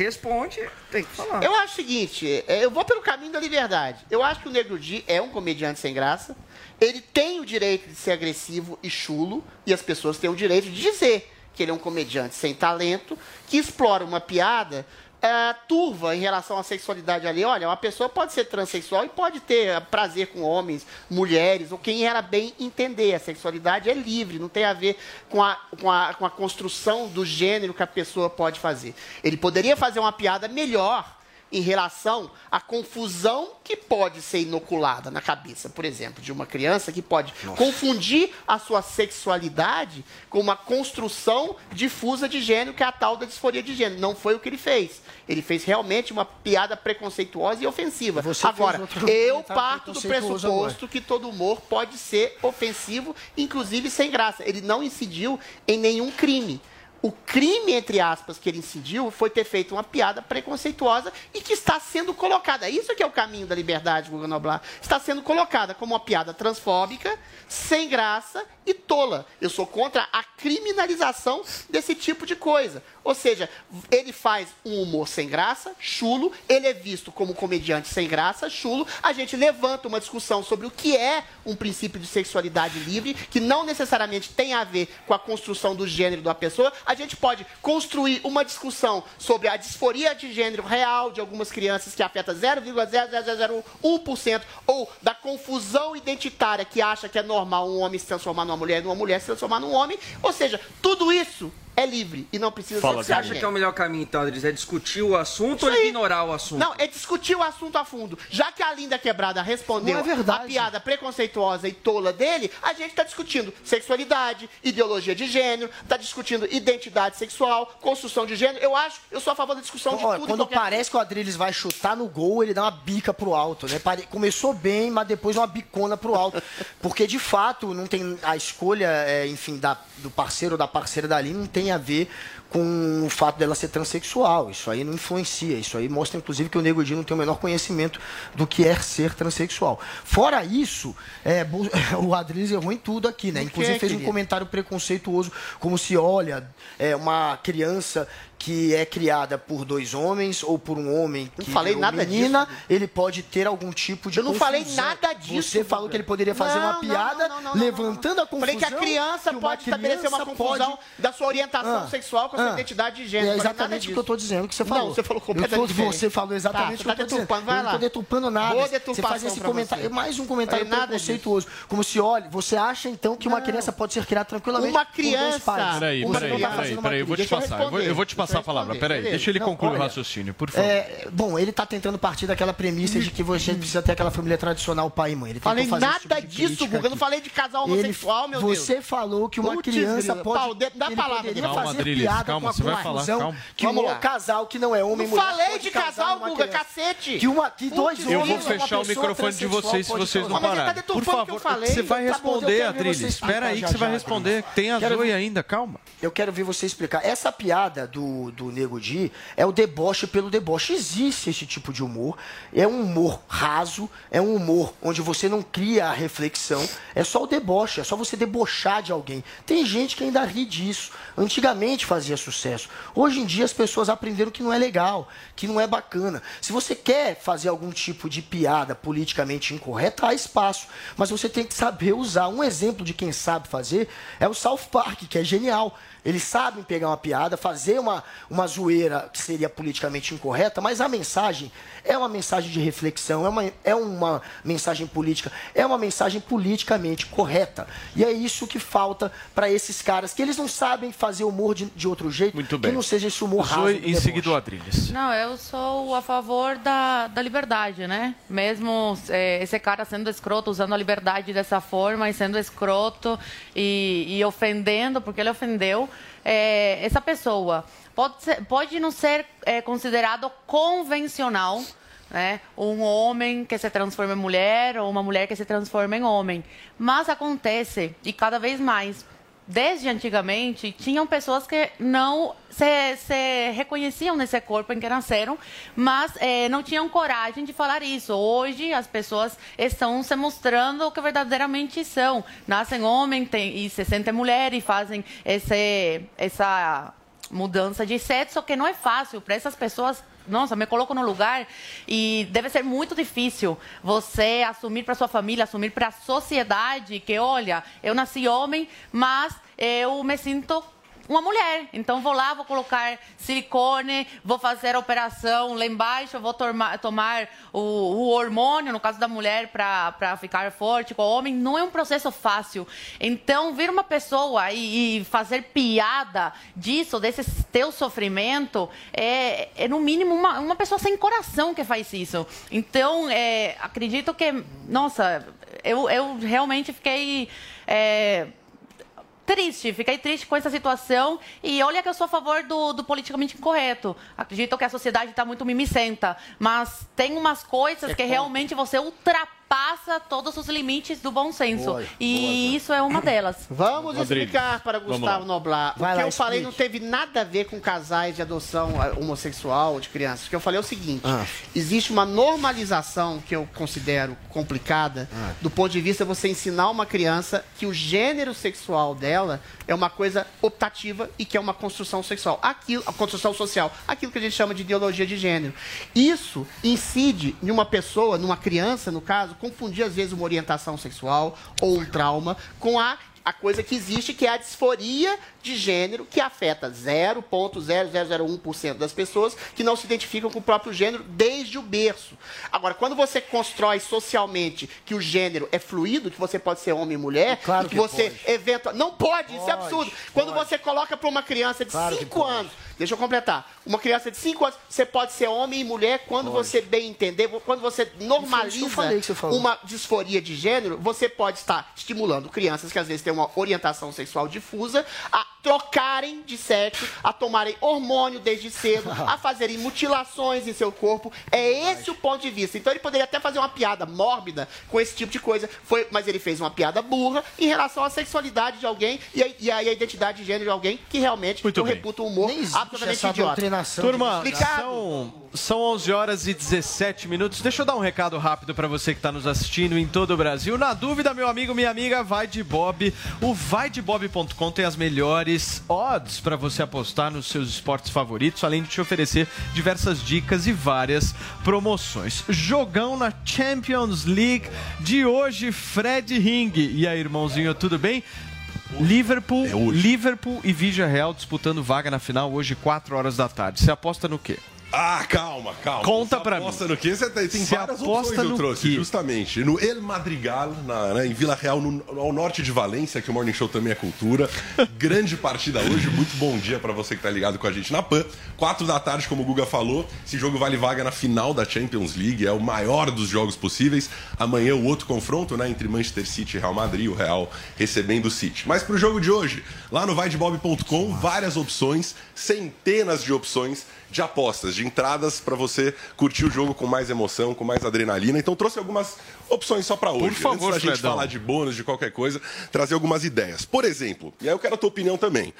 Responde, tem que falar. Eu acho o seguinte, é, eu vou pelo caminho da liberdade. Eu acho que o Negro Di é um comediante sem graça. Ele tem o direito de ser agressivo e chulo, e as pessoas têm o direito de dizer que ele é um comediante sem talento, que explora uma piada é, turva em relação à sexualidade ali. Olha, uma pessoa pode ser transexual e pode ter é, prazer com homens, mulheres, ou quem era bem entender. A sexualidade é livre, não tem a ver com a, com a, com a construção do gênero que a pessoa pode fazer. Ele poderia fazer uma piada melhor em relação à confusão que pode ser inoculada na cabeça, por exemplo, de uma criança que pode confundir a sua sexualidade com uma construção difusa de gênero, que é a tal da disforia de gênero. Não foi o que ele fez. Ele fez realmente uma piada preconceituosa e ofensiva. Você agora, eu parto do pressuposto que todo humor pode ser ofensivo, inclusive sem graça. Ele não incidiu em nenhum crime. O crime, entre aspas, que ele incidiu foi ter feito uma piada preconceituosa e que está sendo colocada. Isso que é o caminho da liberdade, Guga Noblar. Está sendo colocada como uma piada transfóbica, sem graça e tola. Eu sou contra a criminalização desse tipo de coisa. Ou seja, ele faz um humor sem graça, chulo, ele é visto como comediante sem graça, chulo. A gente levanta uma discussão sobre o que é um princípio de sexualidade livre, que não necessariamente tem a ver com a construção do gênero da pessoa. A gente pode construir uma discussão sobre a disforia de gênero real de algumas crianças que afeta 0,0001% ou da confusão identitária que acha que é normal um homem se transformar numa mulher e uma mulher se transformar num homem. Ou seja, tudo isso é livre e não precisa Fala, ser Você acha que é o melhor caminho, então, Adriles? É discutir o assunto ou ignorar o assunto? Não, é discutir o assunto a fundo. Já que a Linda Quebrada respondeu é a piada preconceituosa e tola dele, a gente está discutindo sexualidade, ideologia de gênero, está discutindo identidade sexual, construção de gênero. Eu acho, eu sou a favor da discussão de tudo. quando parece que o Adriles vai chutar no gol, ele dá uma bica pro alto, né? Começou bem, mas depois uma bicona pro alto. Porque, de fato, não tem a escolha, é, enfim, da- do parceiro ou da parceira dali não tem a ver com o fato dela ser transexual. Isso aí não influencia. Isso aí mostra, inclusive, que o Nego Di não tem o menor conhecimento do que é ser transexual. Fora isso, é, o Adriles errou em tudo aqui, né? Inclusive fez um comentário preconceituoso, como se, olha, é uma criança que é criada por dois homens ou por um homem que falei nada menina, ele pode ter algum tipo de Eu não falei confusão. nada disso, Você falou que ele poderia fazer Não, uma não, piada não, não, não, levantando a confusão. Falei que a criança que pode estabelecer uma criança confusão pode- da sua orientação Ah, sexual com a sua ah. identidade de É gênero. Falei nada exatamente o que disso. eu estou dizendo que você falou. Não, você falou Eu tô- completamente diferente. Você falou exatamente Tá, o que eu tá estou dizendo. deturpando, vai eu não lá. estou deturpando nada. Boa você faz esse comentário, você. mais um comentário Falei nada preconceituoso. Como se, olha, você acha então que uma criança pode ser criada tranquilamente Uma criança- pais. Peraí, peraí, não peraí, eu vou te passar. Eu vou, eu vou te passar a palavra. Peraí, deixa ele Não, concluir o olha, raciocínio, por favor. É, bom, ele está tentando partir daquela premissa de que você precisa ter aquela família tradicional pai e mãe. Ele Falei nada tipo disso, Guga. Eu não falei de casal Ele- homossexual, meu Deus. Você falou que uma Putz, criança grila. pode. Pau, dê- dá ele palavra, poderia Calma, fazer Adriles, piada calma, com a você vai falar, calma. Que Vamos um lá. casal que não é homem e Não mulher. falei pode de casal, Guga, cacete. Que, uma, que dois Putz, Eu homens, vou fechar o microfone de vocês se vocês não ele pararem. Por deturpando o que eu favor, falei. você vai responder, Adriles. Espera aí que você vai responder. Tem a Zoe ainda, calma. Eu quero ver você explicar. Essa piada do, do Nego Di é o deboche pelo deboche. Existe esse tipo de humor. É um humor raso, é um humor onde você não cria a reflexão. É só o deboche, é só você debochar de alguém. Tem gente que ainda ri disso. Antigamente fazia sucesso. Hoje em dia as pessoas aprenderam que não é legal, que não é bacana. Se você quer fazer algum tipo de piada politicamente incorreta, há espaço. Mas você tem que saber usar. Um exemplo de quem sabe fazer é o South Park, que é genial. Eles sabem pegar uma piada, fazer uma, uma zoeira que seria politicamente incorreta, mas a mensagem é uma mensagem de reflexão, é uma, é uma mensagem política, é uma mensagem politicamente correta. E é isso que falta para esses caras, que eles não sabem fazer humor de, de outro jeito, Muito bem. que não seja esse humor raso. Em seguida o Adriles. Não, eu sou a favor da, da liberdade, né? Mesmo é, esse cara sendo escroto, usando a liberdade dessa forma e sendo escroto e, e ofendendo, porque ele ofendeu é, essa pessoa. Pode, ser- pode não ser é, considerado convencional, né? Um homem que se transforma em mulher ou uma mulher que se transforma em homem. Mas acontece, e cada vez mais, desde antigamente, tinham pessoas que não se, se reconheciam nesse corpo em que nasceram, mas eh, não tinham coragem de falar isso. Hoje, as pessoas estão se mostrando o que verdadeiramente são. Nascem homem tem, e se sentem mulher e fazem esse, essa mudança de sexo, que não é fácil para essas pessoas. Nossa, me coloco no lugar e deve ser muito difícil você assumir para sua família, assumir para a sociedade que, olha, eu nasci homem, mas eu me sinto uma mulher. Então vou lá, vou colocar silicone, vou fazer a operação lá embaixo, vou tomar, o, o hormônio, no caso da mulher, para ficar forte com o homem. Não é um processo fácil. Então, vir uma pessoa e, e fazer piada disso, desse teu sofrimento, é, é no mínimo uma, uma pessoa sem coração que faz isso. Então, é, acredito que, nossa, eu, eu realmente fiquei. é, triste, fiquei triste com essa situação e olha que eu sou a favor do, do politicamente incorreto. Acredito que a sociedade está muito mimicenta, mas tem umas coisas que realmente você ultrapassa passa todos os limites do bom senso. Boa, e isso é uma delas. Vamos Rodrigo. explicar para Gustavo. Noblar. Vai o que lá, eu falei explique. não teve nada a ver com casais de adoção eh, homossexual ou de crianças. O que eu falei é o seguinte: Ah. existe uma normalização que eu considero complicada Ah. do ponto de vista você ensinar uma criança que o gênero sexual dela é uma coisa optativa e que é uma construção sexual. Aquilo, a construção social, aquilo que a gente chama de ideologia de gênero. Isso incide em uma pessoa, numa criança, no caso, confundir às vezes uma orientação sexual ou um trauma com a a coisa que existe, que é a disforia de gênero, que afeta 0,0001% das pessoas que não se identificam com o próprio gênero desde o berço. Agora, quando você constrói socialmente que o gênero é fluido, que você pode ser homem e mulher, Claro e que, que você eventualmente. Não pode, isso é Pode, absurdo. Quando você coloca para uma criança de Claro que 5 anos, deixa eu completar, uma criança de 5 anos, você pode ser homem e mulher quando Pode. você bem entender, quando você normaliza você uma disforia de gênero, você pode estar estimulando crianças que às vezes têm uma orientação sexual difusa a trocarem de sexo, a tomarem hormônio desde cedo, a fazerem mutilações em seu corpo. É esse o ponto de vista. Então ele poderia até fazer uma piada mórbida com esse tipo de coisa, foi, mas ele fez uma piada burra em relação à sexualidade de alguém e a, e a identidade de gênero de alguém que realmente eu reputo um humor absolutamente idiota. Turma, são, são 11 horas e 17 minutos. Deixa eu dar um recado rápido para você que está nos assistindo em todo o Brasil. Na dúvida, meu amigo, minha amiga, vai de Bob. O vaidebob.com tem as melhores odds para você apostar nos seus esportes favoritos, além de te oferecer diversas dicas e várias promoções. Jogão na Champions League de hoje, Fred Ring. E aí, irmãozinho, tudo bem? Liverpool, Liverpool e Vigia Real disputando vaga na final hoje, 4 horas da tarde. Você aposta no quê? Ah, calma, calma. Conta Você pra mim. aposta no quê? Você tem, tem Você várias opções eu no trouxe, quê? justamente. No El Madrigal, na- né, em Vila Real, no, ao norte de Valência, que o Morning Show também é cultura. Grande partida hoje, muito bom dia pra você que tá ligado com a gente na PAN. Quatro da tarde, como o Guga falou, esse jogo vale vaga na final da Champions League, é o maior dos jogos possíveis. Amanhã o outro confronto, né, entre Manchester City e Real Madrid, o Real recebendo o City. Mas pro jogo de hoje, lá no vaidebob.com, várias opções, centenas de opções de apostas, de entradas para você curtir o jogo com mais emoção, com mais adrenalina. Então trouxe algumas opções só para hoje. favor, Antes da gente falar de bônus, de qualquer coisa, trazer algumas ideias. Por exemplo, e aí eu quero a tua opinião também.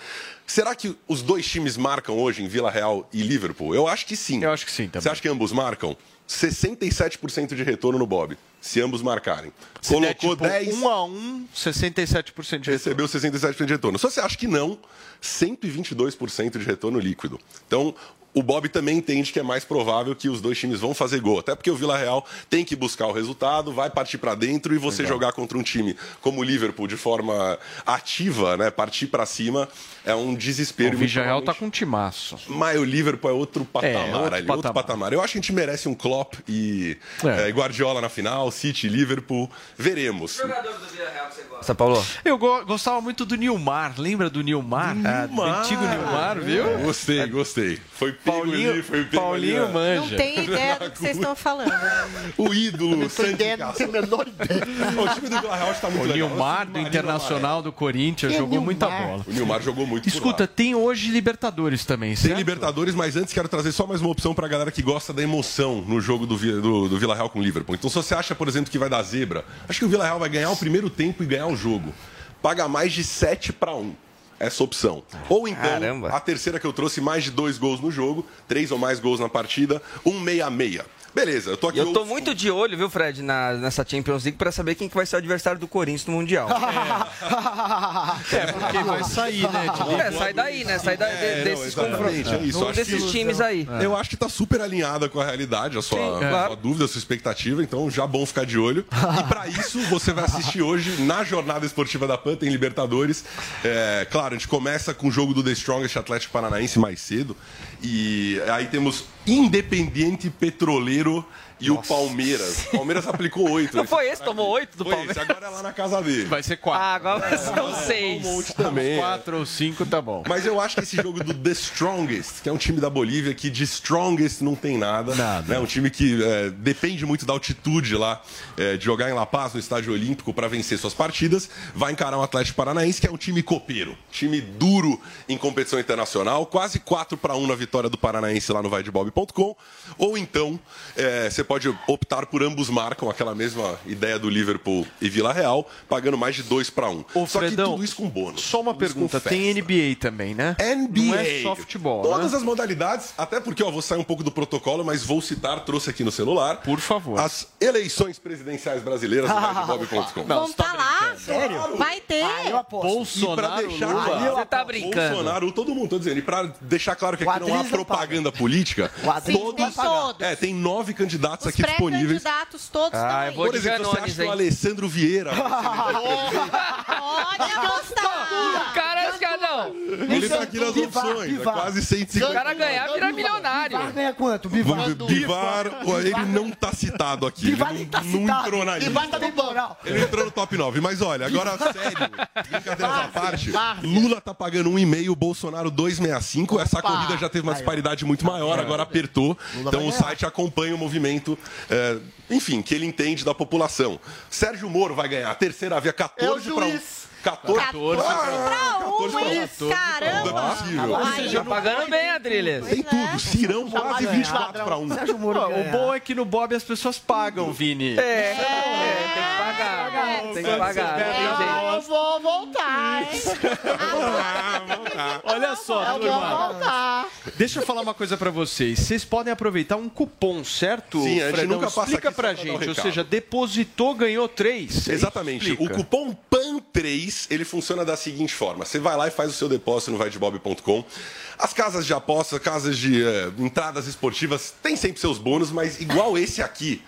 Será que os dois times marcam hoje em Vila Real e Liverpool? Eu acho que sim. Eu acho que sim também. Você acha que ambos marcam? 67% de retorno no Bob, se ambos marcarem. Se der, Colocou tipo, 10 1 a 1, 67% de recebeu 67% de retorno. Se você acha que não, 122% de retorno líquido. Então, o Bob também entende que é mais provável que os dois times vão fazer gol. Até porque o Vila Real tem que buscar o resultado, vai partir para dentro e você Legal. jogar contra um time como o Liverpool de forma ativa, né, partir para cima, é um desespero. O Vigia Real tá com um timaço. mas o Liverpool é outro patamar, É, outro ali, outro patamar. patamar. Eu acho que a gente merece um Klopp e É. eh, Guardiola na final, City, Liverpool. Veremos. Essa, Paulo? Eu go- gostava muito do Nilmar. Lembra do Nilmar? Ah, do antigo Nilmar, viu? Gostei, gostei. Foi Paulinho- ali, foi Paulinho ali, manja. Não tem ideia do que vocês estão falando. O ídolo, Não tem Santi ideia, não tem a menor ideia. O time do Vila Real está muito O legal. Nilmar, do Internacional do Corinthians, jogou muita bola. O Nilmar jogou muito por Escuta, lá. tem hoje Libertadores também, Tem certo? Libertadores, mas antes quero trazer só mais uma opção pra galera que gosta da emoção no jogo do, do, do Vila Real com o Liverpool. Então, se você acha, por exemplo, que vai dar zebra, acho que o Vila Real vai ganhar o primeiro tempo e ganhar o jogo. Paga mais de 7 para 1 essa opção. Ou então, Caramba. a terceira que eu trouxe, mais de dois gols no jogo, três ou mais gols na partida, um meia-meia. Beleza, eu tô aqui. Eu tô muito de olho, viu, Fred, na- nessa Champions League pra saber quem que vai ser o adversário do Corinthians no Mundial. É, porque vai sair, né? de É, sai daí, né? Sai daí de- É, desses confrontos. é isso. Um desses que- times aí. Eu acho que tá super alinhada com a realidade, a sua, Sim, a sua dúvida, a sua expectativa, então já bom ficar de olho. E pra isso, você vai assistir hoje na jornada esportiva da PAN, tem Libertadores. É, claro, a gente começa com o jogo do The Strongest Atlético Paranaense mais cedo. E aí temos Independiente Petroleiro e o Palmeiras. O Palmeiras aplicou oito. Não foi esse? Tomou oito do Foi Palmeiras? esse, agora é lá na casa dele. Vai ser quatro. Ah, agora vai ser um seis. Um monte também. é. Quatro ou cinco tá bom. Mas eu acho que esse jogo do The Strongest, que é um time da Bolívia que de Strongest não tem nada. Nada. É um time que é, depende muito da altitude lá, é, de jogar em La Paz, no Estádio Olímpico, para vencer suas partidas. Vai encarar um Atlético Paranaense, que é um time copeiro. Time duro em competição internacional. Quase 4 para 1 na vitória do Paranaense lá no vaidebob.com. ou então é, você pode optar por ambos marcam, aquela mesma ideia do Liverpool e Vila Real, pagando mais de 2 para 1. Um. Ô, Só que Fredão, tudo isso com bônus. Só uma pergunta, tem. NBA também, né? NBA. Não é só futebol, Todas né? as modalidades, até porque, ó, vou sair um pouco do protocolo, mas vou citar, trouxe aqui no celular. Por favor. As eleições presidenciais brasileiras do vidbob.com. Vamos tá lá. Sério? Vai ter. eu aposto. E pra deixar Lula. Você tá brincando. Bolsonaro, todo mundo, tô dizendo. E pra deixar claro que aqui não há propaganda política, todos, tem todos. É, tem nove candidatos Os aqui disponíveis. pré-candidatos todos Ah, estão eu aí. vou Por exemplo, você acha que o? Alessandro Vieira vai ser Pode apostar. Cara, acho que não. Ele tá aqui nas Bivar, opções, é Bivar. quase Se 150. o cara ganhar, vira milionário. Bivar ganha quanto? Bivar. Bivar, ó, ele não tá citado aqui. Bivar ele nem não, tá não citado. entrou na lista. Bivar tá no banco. Ele entrou no top 9. Mas olha, agora sério, brincadeiras à parte, Lula tá pagando 1,5, Bolsonaro 2,65. Essa corrida já teve uma disparidade muito maior, agora apertou. Então o site acompanha o movimento, é, enfim, que ele entende da população. Sérgio Moro vai ganhar a terceira via 14 para 1. Juiz. 14 14 Ah, pra um, 14 pra hein? 14. Caramba. Não é possível. Aí, Tá pagando bem, Adriles. Tem tudo. Cirão quase ganhar. 24 para 1. Sérgio Moro Ó, o ganha. bom é que no Bob as pessoas pagam, Vini. É, é, tem que pagar. Tem que pagar. Eu vou voltar, hein? Olha só, Eu vou turma. voltar. Deixa eu falar uma coisa pra vocês. Vocês podem aproveitar um cupom, certo? Sim, a gente Fredão? nunca passa Explica pra pra gente. um Ou seja, depositou, ganhou três. Exatamente. Explica. O cupom PAN3, ele funciona da seguinte forma. Você vai lá e faz o seu depósito no vaidebob.com. As casas de aposta, casas de eh, entradas esportivas, tem sempre seus bônus, mas igual esse aqui,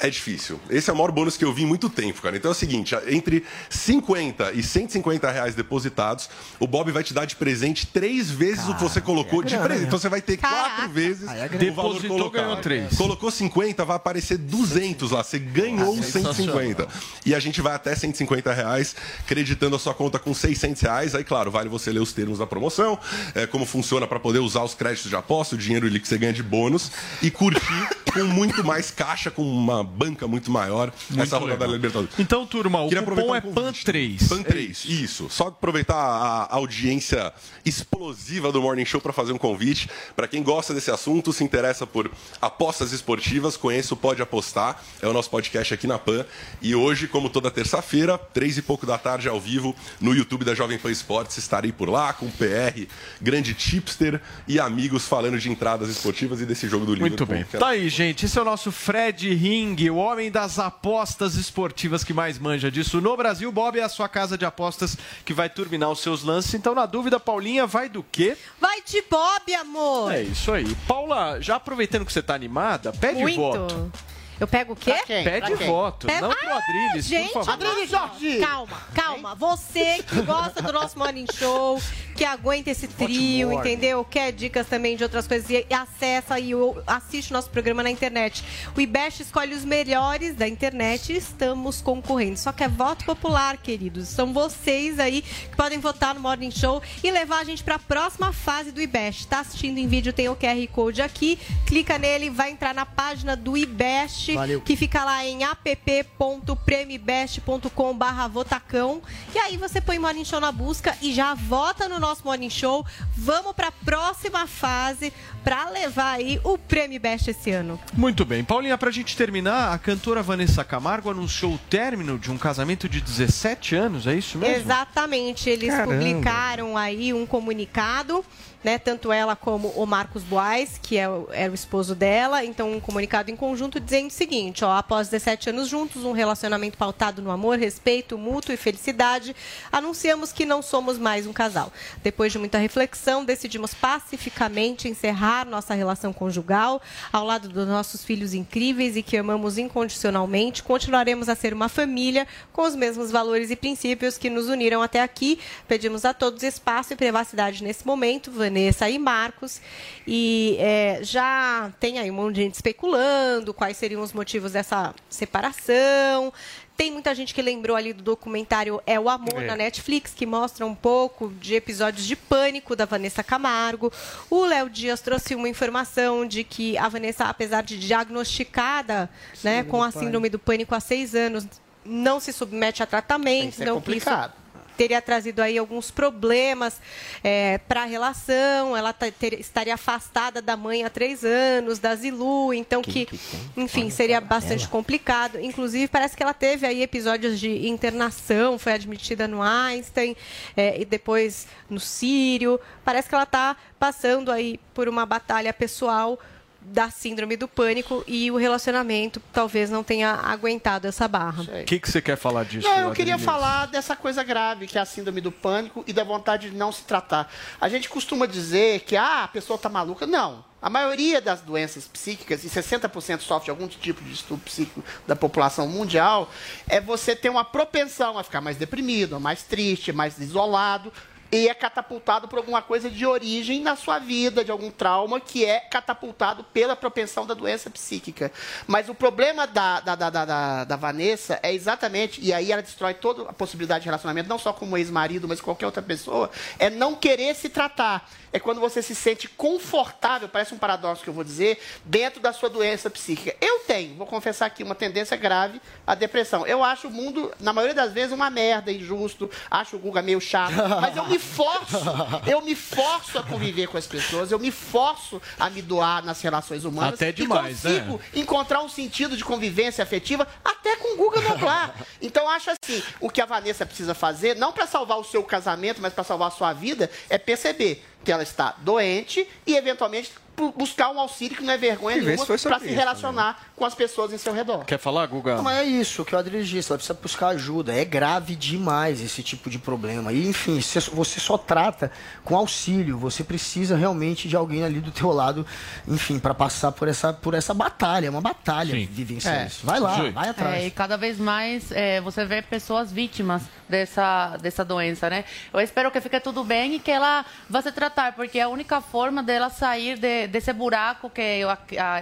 é difícil. Esse é o maior bônus que eu vi em muito tempo, cara. Então é o seguinte, entre 50 e 150 reais depositados, o Bob vai te dar de presente três vezes o que você colocou de presente. Então você vai ter quatro vezes é o valor Depositou, colocado. ganhou três. Colocou 50, vai aparecer 200 lá. Você ganhou 150. E a gente vai até 150 reais, creditando a sua conta com 600 reais. Aí, claro, vale você ler os termos da promoção, é, como funciona para poder usar os créditos de aposta, o dinheiro ali que você ganha de bônus e curtir com muito mais caixa, com uma banca muito maior essa rodada da Libertadores. Então, turma, o Queria cupom é o convite. PAN3. PAN 3, isso. Só aproveitar a audiência explosiva do Morning Show para fazer um convite. Para quem gosta desse assunto, se interessa por apostas esportivas, conheça o Pode Apostar. É o nosso podcast aqui na PAN. E hoje, como toda terça-feira, três e pouco da tarde, ao vivo, no YouTube da Jovem Pan Esportes, estarei por lá com o PR, grande tipster e amigos falando de entradas esportivas e desse jogo do Liverpool. Muito bem. é- Tá aí, gente. Esse é o nosso Fred Ring, o homem das apostas esportivas que mais manja disso no Brasil. Bob é a sua casa de apostas que vai turbinar os seus lances. Então, na dúvida, Paulinha, vai do quê? Vai de Bob, amor. É isso aí. Paula, já aproveitando que você tá animada, pede Muito. voto. Eu pego o quê? Pede voto. Pega- Não pro Ah, Adriles, gente, por favor. Adriles Jorge. Calma, calma. Você que gosta do nosso Morning Show, que aguenta esse trio, entendeu? Quer dicas também de outras coisas e acessa e assiste o nosso programa na internet. O IBEST escolhe os melhores da internet e estamos concorrendo. Só que é voto popular, queridos. São vocês aí que podem votar no Morning Show e levar a gente para a próxima fase do IBEST. Tá assistindo em vídeo, tem o QR Code aqui. Clica nele, vai entrar na página do IBEST, Valeu. que fica lá em app.premibest.com barra votacão. E aí você põe Morning Show na busca e já vota no nosso Morning Show. Vamos para a próxima fase para levar aí o Prêmio Best esse ano. Muito bem. Paulinha, pra gente terminar, a cantora Vanessa Camargo anunciou o término de um casamento de 17 anos, é isso mesmo? Exatamente, eles Caramba. publicaram aí um comunicado, né? Tanto ela como o Marcos Boaz, que é o, era o esposo dela, então um comunicado em conjunto dizendo o seguinte, ó, após 17 anos juntos, um relacionamento pautado no amor, respeito mútuo e felicidade, anunciamos que não somos mais um casal. Depois de muita reflexão, decidimos pacificamente encerrar nossa relação conjugal ao lado dos nossos filhos incríveis e que amamos incondicionalmente. Continuaremos a ser uma família com os mesmos valores e princípios que nos uniram até aqui. Pedimos a todos espaço e privacidade nesse momento, Vanessa e Marcos. E é, já tem aí um monte de gente especulando quais seriam os motivos dessa separação. Tem muita gente que lembrou ali do documentário É o Amor É. na Netflix, que mostra um pouco de episódios de pânico da Vanessa Camargo. O Léo Dias trouxe uma informação de que a Vanessa, apesar de diagnosticada né, com a síndrome do pânico há seis anos, não se submete a tratamento. Isso é complicado. Teria trazido aí alguns problemas para a relação. Ela ter- estaria afastada da mãe há três anos, da Zilu, então que, enfim, seria bastante complicado. Inclusive, parece que ela teve aí episódios de internação, foi admitida no Einstein é, e depois no Sírio. Parece que ela está passando aí por uma batalha pessoal da síndrome do pânico e o relacionamento talvez não tenha aguentado essa barra. O que, que você quer falar disso? Não, eu queria falar dessa coisa grave, que é a síndrome do pânico e da vontade de não se tratar. A gente costuma dizer que ah, a pessoa está maluca. Não. A maioria das doenças psíquicas, e 60% sofre de algum tipo de distúrbio psíquico da população mundial, é você ter uma propensão a ficar mais deprimido, mais triste, mais isolado, e é catapultado por alguma coisa de origem na sua vida, de algum trauma, que é catapultado pela propensão da doença psíquica. Mas o problema da, da, da, da, da- Vanessa é exatamente, e aí ela destrói toda a possibilidade de relacionamento, não só como ex-marido, mas qualquer outra pessoa, é não querer se tratar. É quando você se sente confortável, parece um paradoxo que eu vou dizer, dentro da sua doença psíquica. Eu tenho, vou confessar aqui, uma tendência grave à depressão. Eu acho o mundo, na maioria das vezes, uma merda, injusto, acho o Guga meio chato, mas eu me forço, eu me forço a conviver com as pessoas, eu me forço a me doar nas relações humanas. Até demais, e consigo encontrar um sentido de convivência afetiva até com o Guga Noblar. Então, eu acho assim, o que a Vanessa precisa fazer, não para salvar o seu casamento, mas para salvar a sua vida, é perceber que ela está doente e, eventualmente, buscar um auxílio que não é vergonha E nenhuma para se isso relacionar com as pessoas em seu redor. Quer falar, Guga? Não, mas é isso que o Adriano disse, ela precisa buscar ajuda. É grave demais esse tipo de problema. E, enfim, você você só trata com auxílio. Você precisa realmente de alguém ali do teu lado, enfim, para passar por essa, por essa batalha. É uma batalha vivenciar É. isso. Vai lá, Ju. vai atrás. É, e cada vez mais é, você vê pessoas vítimas dessa, dessa doença, né? Eu espero que fique tudo bem e que ela vá se tratar, porque é a única forma dela sair de- desse buraco que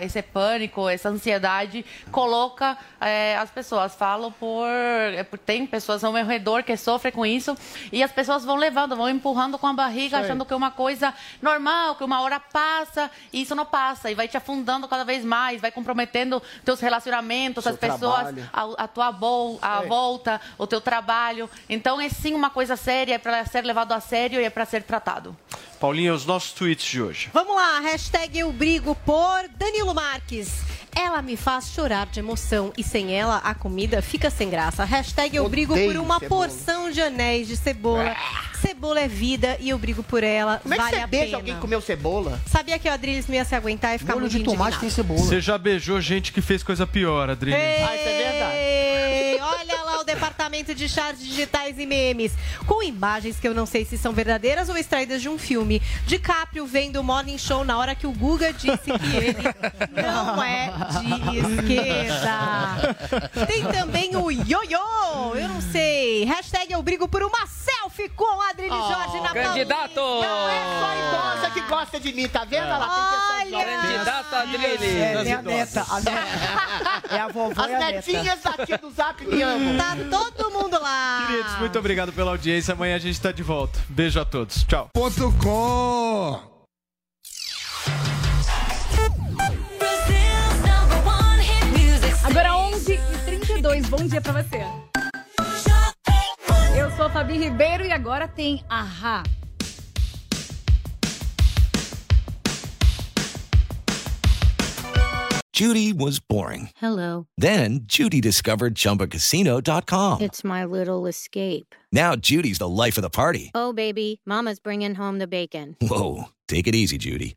esse pânico, essa ansiedade coloca é, as pessoas. Falo por, é, por- Tem pessoas ao meu redor que sofrem com isso e as pessoas vão levando, vão empurrando com a barriga, achando que é uma coisa normal, que uma hora passa e isso não passa e vai te afundando cada vez mais, vai comprometendo teus relacionamentos, Seu as pessoas, a, a tua bol, a Sei. volta, o teu trabalho. Então é sim uma coisa séria, é para ser levado a sério e é para ser tratado. Paulinha, os nossos tweets de hoje. Vamos lá, hashtag eu brigo por Danilo Marques. Ela me faz chorar de emoção e sem ela a comida fica sem graça. Hashtag eu brigo por Odeio uma cebola. porção de anéis de cebola. Cebola é vida e eu brigo por ela. Como é que vale você a deixa pena. alguém comer cebola? Sabia que o Adriles não ia se aguentar e ficar muito indignado. Você já beijou gente que fez coisa pior, Adriano. Ah, isso é verdade. Olha lá o departamento de chats digitais e memes. Com imagens que eu não sei se são verdadeiras ou extraídas de um filme. DiCaprio vendo o Morning Show na hora que o Guga disse que ele não é de esquerda. Tem também o Ioiô. Eu não sei. Hashtag eu brigo por uma selfie com a Adriane Jorge na candidato! Não é só idosa que gosta de mim, tá vendo? Ela tem pessoas jovens. Candidato Adriane. É, minha neta, a neta. É a vovó As e a neta. netinhas aqui do Zap me amam. Tá todo mundo lá. Queridos, muito obrigado pela audiência. Amanhã a gente tá de volta. Beijo a todos. Tchau. Ponto com. Agora 11h32, bom dia pra você. Eu sou a Fabi Ribeiro e agora tem Ahá. Judy was boring. Hello. Then Judy discovered ChumbaCasino.com. It's my little escape. Now Judy's the life of the party. Oh, baby, Mama's bringing home the bacon. Whoa, take it easy, Judy.